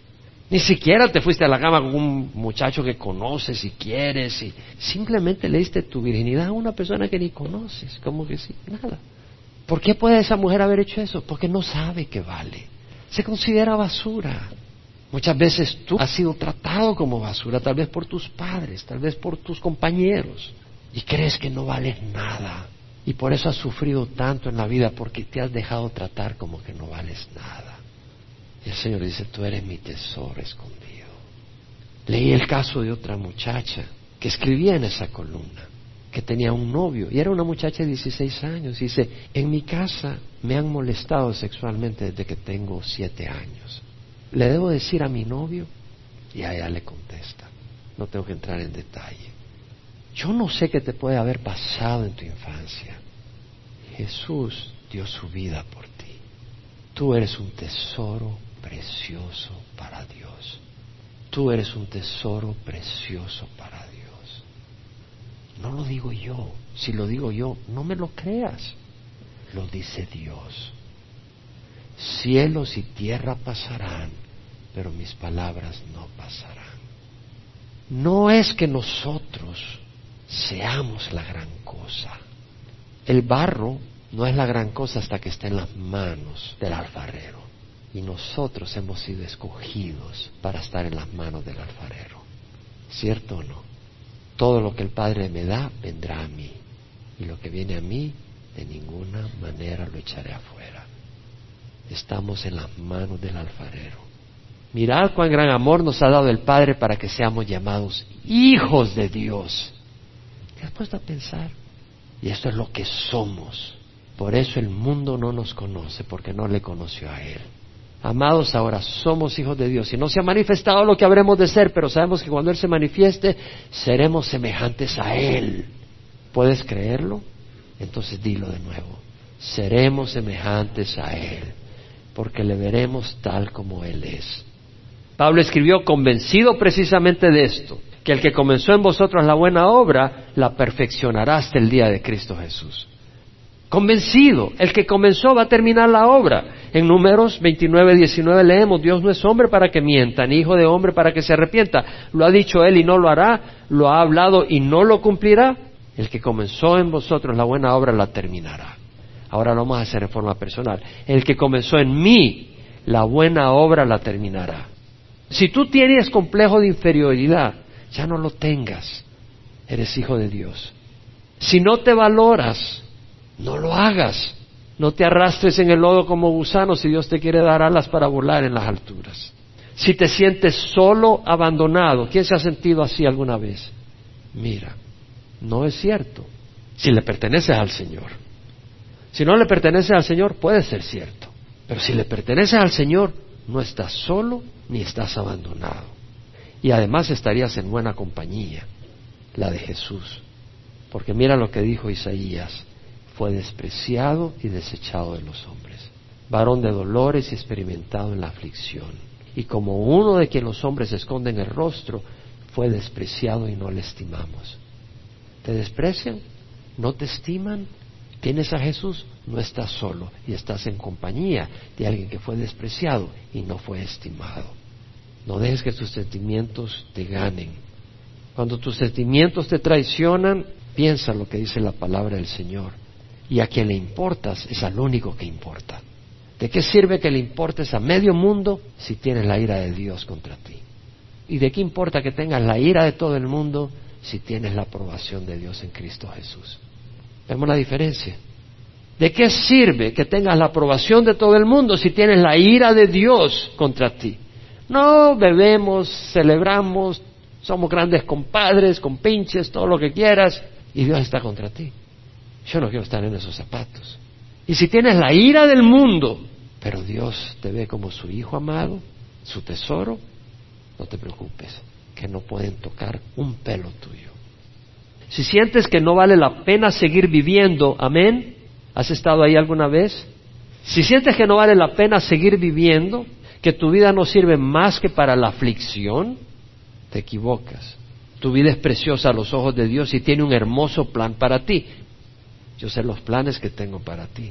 Ni siquiera te fuiste a la cama con un muchacho que conoces y quieres y simplemente le diste tu virginidad a una persona que ni conoces, como que sí, nada. ¿Por qué puede esa mujer haber hecho eso? Porque no sabe que vale. Se considera basura. Muchas veces tú has sido tratado como basura, tal vez por tus padres, tal vez por tus compañeros, y crees que no vales nada. Y por eso has sufrido tanto en la vida, porque te has dejado tratar como que no vales nada. Y el Señor dice, tú eres mi tesoro escondido. Leí el caso de otra muchacha que escribía en esa columna, que tenía un novio, y era una muchacha de 16 años. Y dice, en mi casa me han molestado sexualmente desde que tengo siete años. ¿Le debo decir a mi novio? Y a ella le contesta, no tengo que entrar en detalle. Yo no sé qué te puede haber pasado en tu infancia. Jesús dio su vida por ti. Tú eres un tesoro precioso para Dios. Tú eres un tesoro precioso para Dios. No lo digo yo. Si lo digo yo, no me lo creas. Lo dice Dios. Cielos y tierra pasarán, pero mis palabras no pasarán. No es que nosotros seamos la gran cosa. El barro no es la gran cosa hasta que esté en las manos del alfarero. Y nosotros hemos sido escogidos para estar en las manos del alfarero. ¿Cierto o no? Todo lo que el Padre me da vendrá a mí. Y lo que viene a mí, de ninguna manera lo echaré afuera. Estamos en las manos del alfarero. Mirad cuán gran amor nos ha dado el Padre para que seamos llamados hijos de Dios. ¿Te has puesto a pensar? Y esto es lo que somos. Por eso el mundo no nos conoce, porque no le conoció a Él. Amados, ahora somos hijos de Dios y no se ha manifestado lo que habremos de ser, pero sabemos que cuando Él se manifieste, seremos semejantes a Él. ¿Puedes creerlo? Entonces dilo de nuevo. Seremos semejantes a Él, porque le veremos tal como Él es. Pablo escribió convencido precisamente de esto, que el que comenzó en vosotros la buena obra, la perfeccionará hasta el día de Cristo Jesús. Convencido, el que comenzó va a terminar la obra. En números 29, 19 leemos, Dios no es hombre para que mienta, ni hijo de hombre para que se arrepienta. Lo ha dicho él y no lo hará, lo ha hablado y no lo cumplirá. El que comenzó en vosotros la buena obra la terminará. Ahora lo vamos a hacer en forma personal. El que comenzó en mí la buena obra la terminará. Si tú tienes complejo de inferioridad, ya no lo tengas. Eres hijo de Dios. Si no te valoras, no lo hagas. No te arrastres en el lodo como gusano si Dios te quiere dar alas para volar en las alturas. Si te sientes solo, abandonado, ¿quién se ha sentido así alguna vez? Mira, no es cierto. Si le perteneces al Señor. Si no le perteneces al Señor, puede ser cierto. Pero si le perteneces al Señor, no estás solo ni estás abandonado. Y además estarías en buena compañía, la de Jesús. Porque mira lo que dijo Isaías, fue despreciado y desechado de los hombres, varón de dolores y experimentado en la aflicción. Y como uno de quien los hombres esconden el rostro, fue despreciado y no le estimamos. ¿Te desprecian? ¿No te estiman? Tienes a Jesús, no estás solo y estás en compañía de alguien que fue despreciado y no fue estimado. No dejes que tus sentimientos te ganen. Cuando tus sentimientos te traicionan, piensa lo que dice la palabra del Señor. Y a quien le importas es al único que importa. ¿De qué sirve que le importes a medio mundo si tienes la ira de Dios contra ti? ¿Y de qué importa que tengas la ira de todo el mundo si tienes la aprobación de Dios en Cristo Jesús? Vemos la diferencia. ¿De qué sirve que tengas la aprobación de todo el mundo si tienes la ira de Dios contra ti? No bebemos, celebramos, somos grandes compadres, compinches, todo lo que quieras, y Dios está contra ti. Yo no quiero estar en esos zapatos. Y si tienes la ira del mundo, pero Dios te ve como su hijo amado, su tesoro, no te preocupes, que no pueden tocar un pelo tuyo. Si sientes que no vale la pena seguir viviendo, amén, ¿has estado ahí alguna vez? Si sientes que no vale la pena seguir viviendo, que tu vida no sirve más que para la aflicción, te equivocas. Tu vida es preciosa a los ojos de Dios y tiene un hermoso plan para ti. Yo sé los planes que tengo para ti.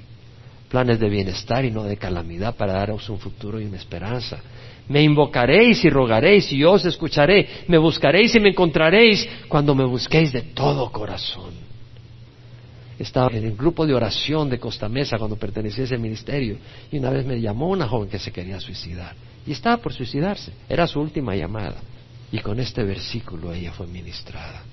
Planes de bienestar y no de calamidad para daros un futuro y una esperanza. Me invocaréis y rogaréis y yo os escucharé. Me buscaréis y me encontraréis cuando me busquéis de todo corazón. Estaba en el grupo de oración de Costa Mesa cuando pertenecía a ese ministerio y una vez me llamó una joven que se quería suicidar y estaba por suicidarse. Era su última llamada y con este versículo ella fue ministrada.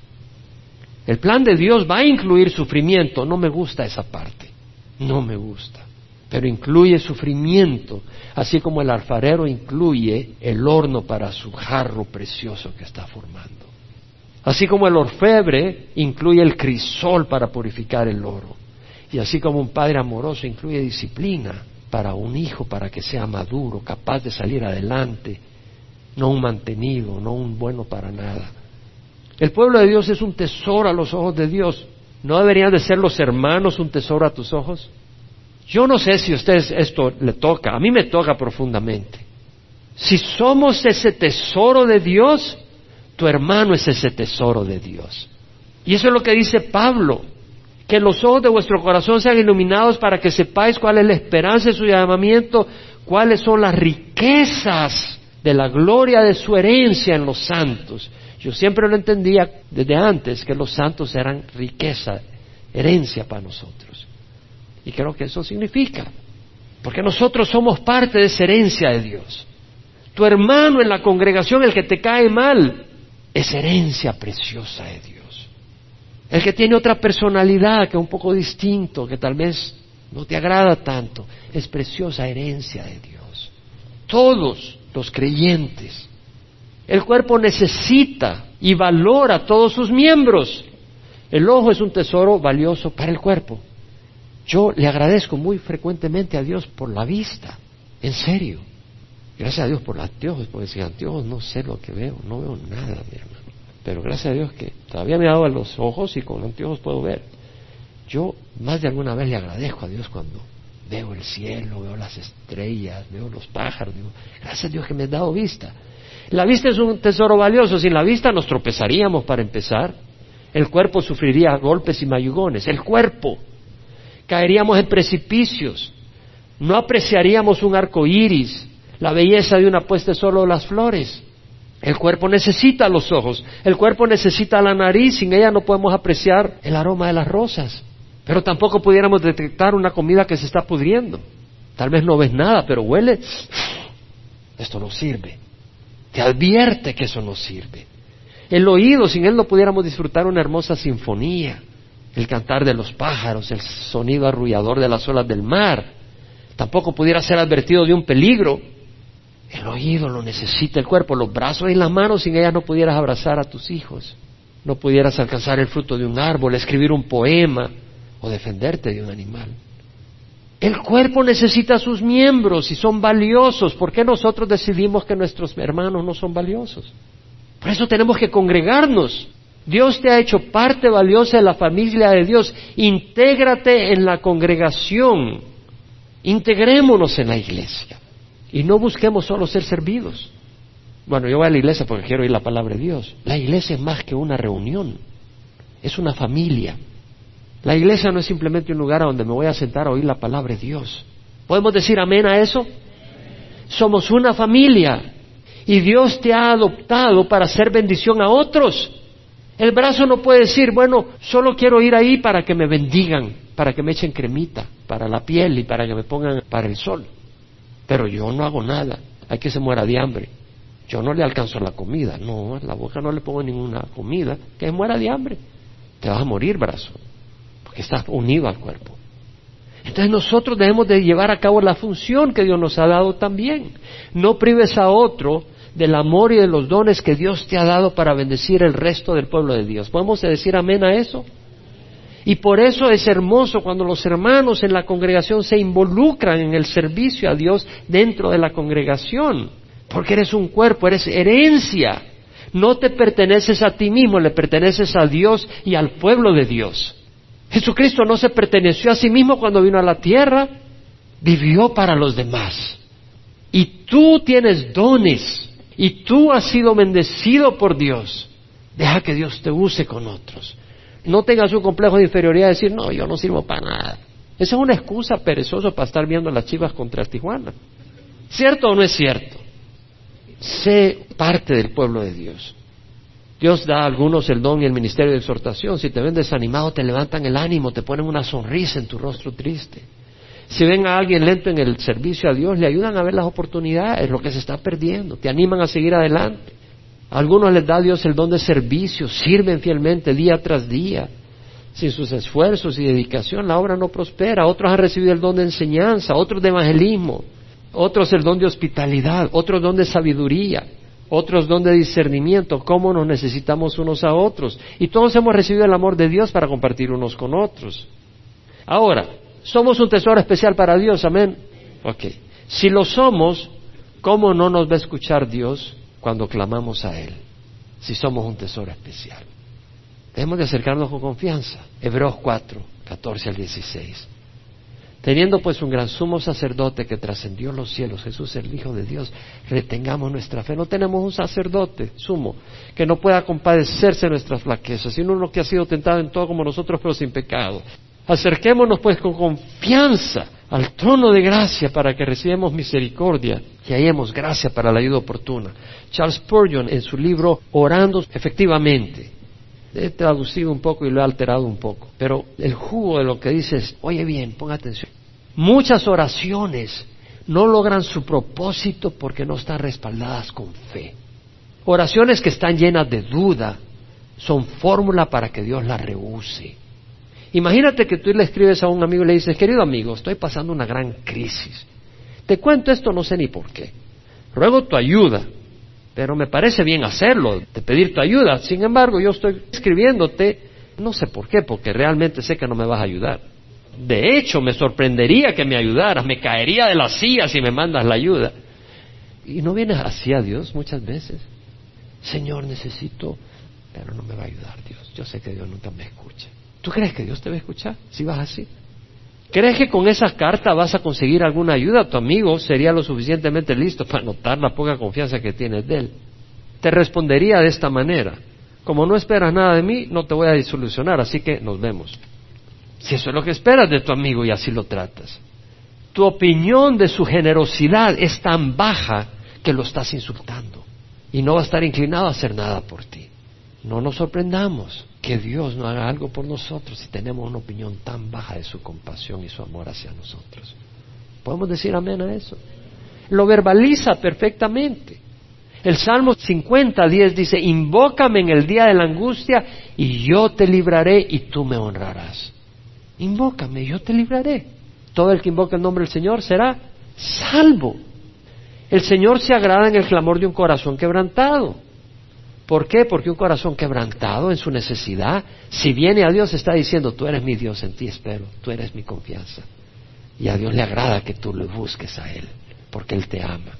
El plan de Dios va a incluir sufrimiento. No me gusta esa parte. No me gusta. Pero incluye sufrimiento, así como el alfarero incluye el horno para su jarro precioso que está formando. Así como el orfebre incluye el crisol para purificar el oro. Y así como un padre amoroso incluye disciplina para un hijo, para que sea maduro, capaz de salir adelante, no un mantenido, no un bueno para nada. El pueblo de Dios es un tesoro a los ojos de Dios. ¿No deberían de ser los hermanos un tesoro a tus ojos? Yo no sé si a ustedes esto le toca, a mí me toca profundamente. Si somos ese tesoro de Dios, tu hermano es ese tesoro de Dios. Y eso es lo que dice Pablo, que los ojos de vuestro corazón sean iluminados para que sepáis cuál es la esperanza de su llamamiento, cuáles son las riquezas de la gloria de su herencia en los santos yo siempre lo entendía desde antes que los santos eran riqueza, herencia para nosotros. Y creo que eso significa, porque nosotros somos parte de esa herencia de Dios. Tu hermano en la congregación, el que te cae mal, es herencia preciosa de Dios. El que tiene otra personalidad que es un poco distinto, que tal vez no te agrada tanto, es preciosa herencia de Dios. Todos los creyentes. El cuerpo necesita y valora todos sus miembros. El ojo es un tesoro valioso para el cuerpo. Yo le agradezco muy frecuentemente a Dios por la vista, en serio. Gracias a Dios por los anteojos, porque sin anteojos no sé lo que veo, no veo nada, mi hermano. Pero gracias a Dios que todavía me ha dado los ojos y con anteojos puedo ver. Yo más de alguna vez le agradezco a Dios cuando veo el cielo, veo las estrellas, veo los pájaros. Gracias a Dios que me ha dado vista. La vista es un tesoro valioso. Sin la vista nos tropezaríamos para empezar. El cuerpo sufriría golpes y mayugones. El cuerpo. Caeríamos en precipicios. No apreciaríamos un arco iris. La belleza de una puesta solo las flores. El cuerpo necesita los ojos. El cuerpo necesita la nariz. Sin ella no podemos apreciar el aroma de las rosas. Pero tampoco pudiéramos detectar una comida que se está pudriendo. Tal vez no ves nada, pero huele. Esto no sirve. Te advierte que eso no sirve. El oído, sin él no pudiéramos disfrutar una hermosa sinfonía, el cantar de los pájaros, el sonido arrullador de las olas del mar. Tampoco pudiera ser advertido de un peligro. El oído lo necesita el cuerpo, los brazos y las manos, sin ellas no pudieras abrazar a tus hijos, no pudieras alcanzar el fruto de un árbol, escribir un poema, o defenderte de un animal. El cuerpo necesita sus miembros y son valiosos. ¿Por qué nosotros decidimos que nuestros hermanos no son valiosos? Por eso tenemos que congregarnos. Dios te ha hecho parte valiosa de la familia de Dios. Intégrate en la congregación. Integrémonos en la iglesia. Y no busquemos solo ser servidos. Bueno, yo voy a la iglesia porque quiero oír la palabra de Dios. La iglesia es más que una reunión. Es una familia. La iglesia no es simplemente un lugar a donde me voy a sentar a oír la palabra de Dios. ¿Podemos decir amén a eso? Somos una familia y Dios te ha adoptado para hacer bendición a otros. El brazo no puede decir, bueno, solo quiero ir ahí para que me bendigan, para que me echen cremita para la piel y para que me pongan para el sol. Pero yo no hago nada, hay que se muera de hambre. Yo no le alcanzo la comida, no, a la boca no le pongo ninguna comida, que se muera de hambre. Te vas a morir, brazo porque estás unido al cuerpo. Entonces nosotros debemos de llevar a cabo la función que Dios nos ha dado también. No prives a otro del amor y de los dones que Dios te ha dado para bendecir el resto del pueblo de Dios. ¿Podemos decir amén a eso? Y por eso es hermoso cuando los hermanos en la congregación se involucran en el servicio a Dios dentro de la congregación. Porque eres un cuerpo, eres herencia. No te perteneces a ti mismo, le perteneces a Dios y al pueblo de Dios. Jesucristo no se perteneció a sí mismo cuando vino a la tierra, vivió para los demás. Y tú tienes dones y tú has sido bendecido por Dios. Deja que Dios te use con otros. No tengas un complejo de inferioridad de decir, no, yo no sirvo para nada. Esa es una excusa perezosa para estar viendo las chivas contra Tijuana. ¿Cierto o no es cierto? Sé parte del pueblo de Dios. Dios da a algunos el don y el ministerio de exhortación. Si te ven desanimado, te levantan el ánimo, te ponen una sonrisa en tu rostro triste. Si ven a alguien lento en el servicio a Dios, le ayudan a ver las oportunidades, lo que se está perdiendo, te animan a seguir adelante. A algunos les da Dios el don de servicio, sirven fielmente día tras día. Sin sus esfuerzos y dedicación la obra no prospera. Otros han recibido el don de enseñanza, otros de evangelismo, otros el don de hospitalidad, otros don de sabiduría otros don de discernimiento, cómo nos necesitamos unos a otros. Y todos hemos recibido el amor de Dios para compartir unos con otros. Ahora, ¿somos un tesoro especial para Dios? Amén. Ok. Si lo somos, ¿cómo no nos va a escuchar Dios cuando clamamos a Él? Si somos un tesoro especial. Debemos de acercarnos con confianza. Hebreos 4, 14 al 16. Teniendo pues un gran sumo sacerdote que trascendió los cielos, Jesús el Hijo de Dios, retengamos nuestra fe. No tenemos un sacerdote sumo que no pueda compadecerse de nuestras flaquezas, sino uno que ha sido tentado en todo como nosotros, pero sin pecado. Acerquémonos pues con confianza al trono de gracia para que recibamos misericordia y hallemos gracia para la ayuda oportuna. Charles Spurgeon en su libro Orando efectivamente He traducido un poco y lo he alterado un poco. Pero el jugo de lo que dice es, oye bien, ponga atención. Muchas oraciones no logran su propósito porque no están respaldadas con fe. Oraciones que están llenas de duda son fórmula para que Dios las rehúse. Imagínate que tú le escribes a un amigo y le dices, querido amigo, estoy pasando una gran crisis. Te cuento esto, no sé ni por qué. Ruego tu ayuda, pero me parece bien hacerlo, de pedir tu ayuda. Sin embargo, yo estoy escribiéndote, no sé por qué, porque realmente sé que no me vas a ayudar. De hecho, me sorprendería que me ayudaras, me caería de la silla si me mandas la ayuda. Y no vienes así a Dios muchas veces. Señor, necesito, pero no me va a ayudar Dios. Yo sé que Dios nunca me escucha. ¿Tú crees que Dios te va a escuchar si vas así? ¿Crees que con esa carta vas a conseguir alguna ayuda? Tu amigo sería lo suficientemente listo para notar la poca confianza que tienes de él. Te respondería de esta manera. Como no esperas nada de mí, no te voy a disolucionar, así que nos vemos. Si eso es lo que esperas de tu amigo y así lo tratas. Tu opinión de su generosidad es tan baja que lo estás insultando y no va a estar inclinado a hacer nada por ti. No nos sorprendamos que Dios no haga algo por nosotros si tenemos una opinión tan baja de su compasión y su amor hacia nosotros. ¿Podemos decir amén a eso? Lo verbaliza perfectamente. El Salmo 50, 10 dice, invócame en el día de la angustia y yo te libraré y tú me honrarás. Invócame, yo te libraré. Todo el que invoque el nombre del Señor será salvo. El Señor se agrada en el clamor de un corazón quebrantado. ¿Por qué? Porque un corazón quebrantado en su necesidad, si viene a Dios, está diciendo, tú eres mi Dios, en ti espero, tú eres mi confianza. Y a Dios le agrada que tú lo busques a Él, porque Él te ama.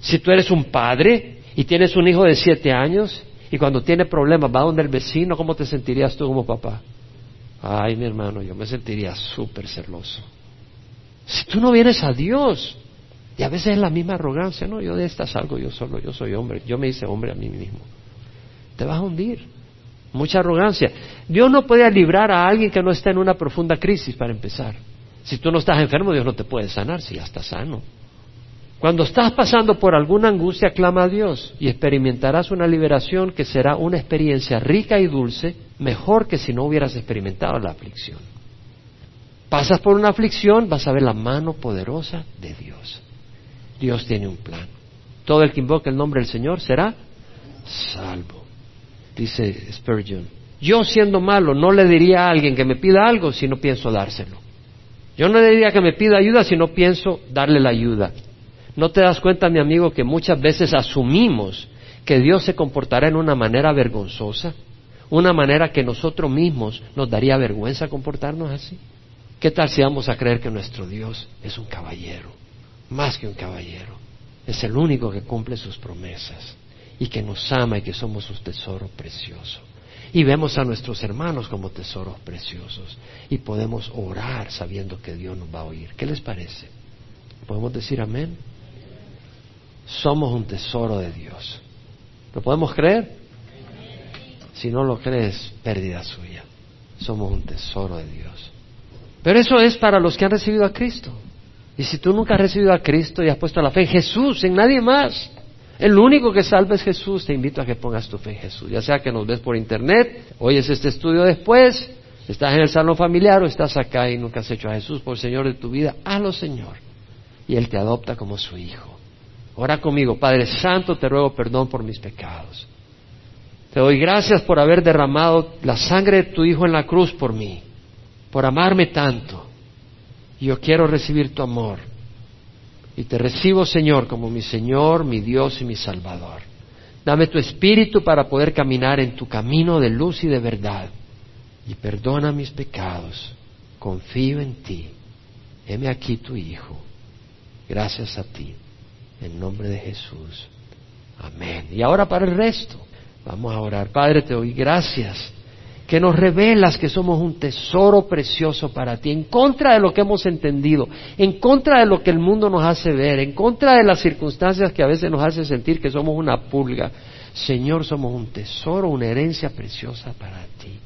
Si tú eres un padre y tienes un hijo de siete años y cuando tiene problemas va donde el vecino, ¿cómo te sentirías tú como papá? Ay, mi hermano, yo me sentiría súper celoso. Si tú no vienes a Dios, y a veces es la misma arrogancia, no, yo de esta salgo yo solo, yo soy hombre, yo me hice hombre a mí mismo. Te vas a hundir. Mucha arrogancia. Dios no puede librar a alguien que no está en una profunda crisis para empezar. Si tú no estás enfermo, Dios no te puede sanar si ya estás sano. Cuando estás pasando por alguna angustia, clama a Dios y experimentarás una liberación que será una experiencia rica y dulce, mejor que si no hubieras experimentado la aflicción. Pasas por una aflicción, vas a ver la mano poderosa de Dios. Dios tiene un plan. Todo el que invoque el nombre del Señor será salvo. Dice Spurgeon. Yo siendo malo no le diría a alguien que me pida algo si no pienso dárselo. Yo no le diría que me pida ayuda si no pienso darle la ayuda. ¿No te das cuenta, mi amigo, que muchas veces asumimos que Dios se comportará en una manera vergonzosa? Una manera que nosotros mismos nos daría vergüenza comportarnos así. ¿Qué tal si vamos a creer que nuestro Dios es un caballero? Más que un caballero. Es el único que cumple sus promesas y que nos ama y que somos su tesoro precioso. Y vemos a nuestros hermanos como tesoros preciosos y podemos orar sabiendo que Dios nos va a oír. ¿Qué les parece? ¿Podemos decir amén? somos un tesoro de Dios. ¿Lo podemos creer? Si no lo crees, pérdida suya. Somos un tesoro de Dios. Pero eso es para los que han recibido a Cristo. Y si tú nunca has recibido a Cristo y has puesto la fe en Jesús, en nadie más, el único que salva es Jesús, te invito a que pongas tu fe en Jesús. Ya sea que nos ves por internet, oyes este estudio después, estás en el salón familiar o estás acá y nunca has hecho a Jesús por Señor de tu vida, hazlo Señor. Y Él te adopta como su hijo. Ora conmigo, Padre Santo, te ruego perdón por mis pecados. Te doy gracias por haber derramado la sangre de tu Hijo en la cruz por mí, por amarme tanto. Yo quiero recibir tu amor. Y te recibo, Señor, como mi Señor, mi Dios y mi Salvador. Dame tu espíritu para poder caminar en tu camino de luz y de verdad. Y perdona mis pecados. Confío en ti. Heme aquí tu Hijo. Gracias a ti. En nombre de Jesús. Amén. Y ahora para el resto. Vamos a orar. Padre, te doy gracias que nos revelas que somos un tesoro precioso para ti, en contra de lo que hemos entendido, en contra de lo que el mundo nos hace ver, en contra de las circunstancias que a veces nos hace sentir que somos una pulga. Señor, somos un tesoro, una herencia preciosa para ti.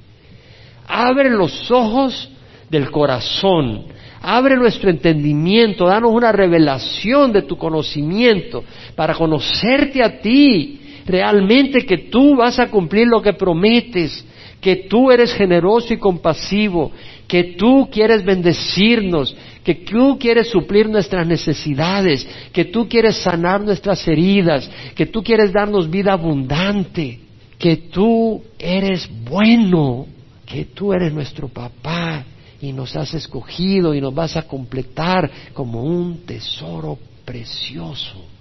Abre los ojos del corazón Abre nuestro entendimiento, danos una revelación de tu conocimiento para conocerte a ti, realmente que tú vas a cumplir lo que prometes, que tú eres generoso y compasivo, que tú quieres bendecirnos, que tú quieres suplir nuestras necesidades, que tú quieres sanar nuestras heridas, que tú quieres darnos vida abundante, que tú eres bueno, que tú eres nuestro papá y nos has escogido y nos vas a completar como un tesoro precioso.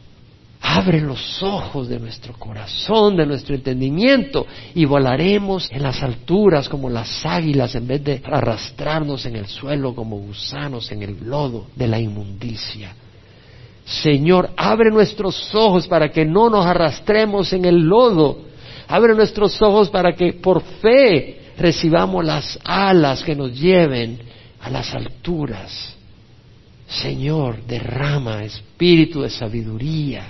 Abre los ojos de nuestro corazón, de nuestro entendimiento, y volaremos en las alturas como las águilas en vez de arrastrarnos en el suelo como gusanos en el lodo de la inmundicia. Señor, abre nuestros ojos para que no nos arrastremos en el lodo. Abre nuestros ojos para que por fe recibamos las alas que nos lleven a las alturas. Señor, derrama espíritu de sabiduría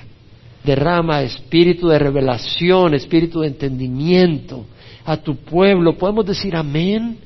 derrama espíritu de revelación, espíritu de entendimiento a tu pueblo. ¿Podemos decir amén?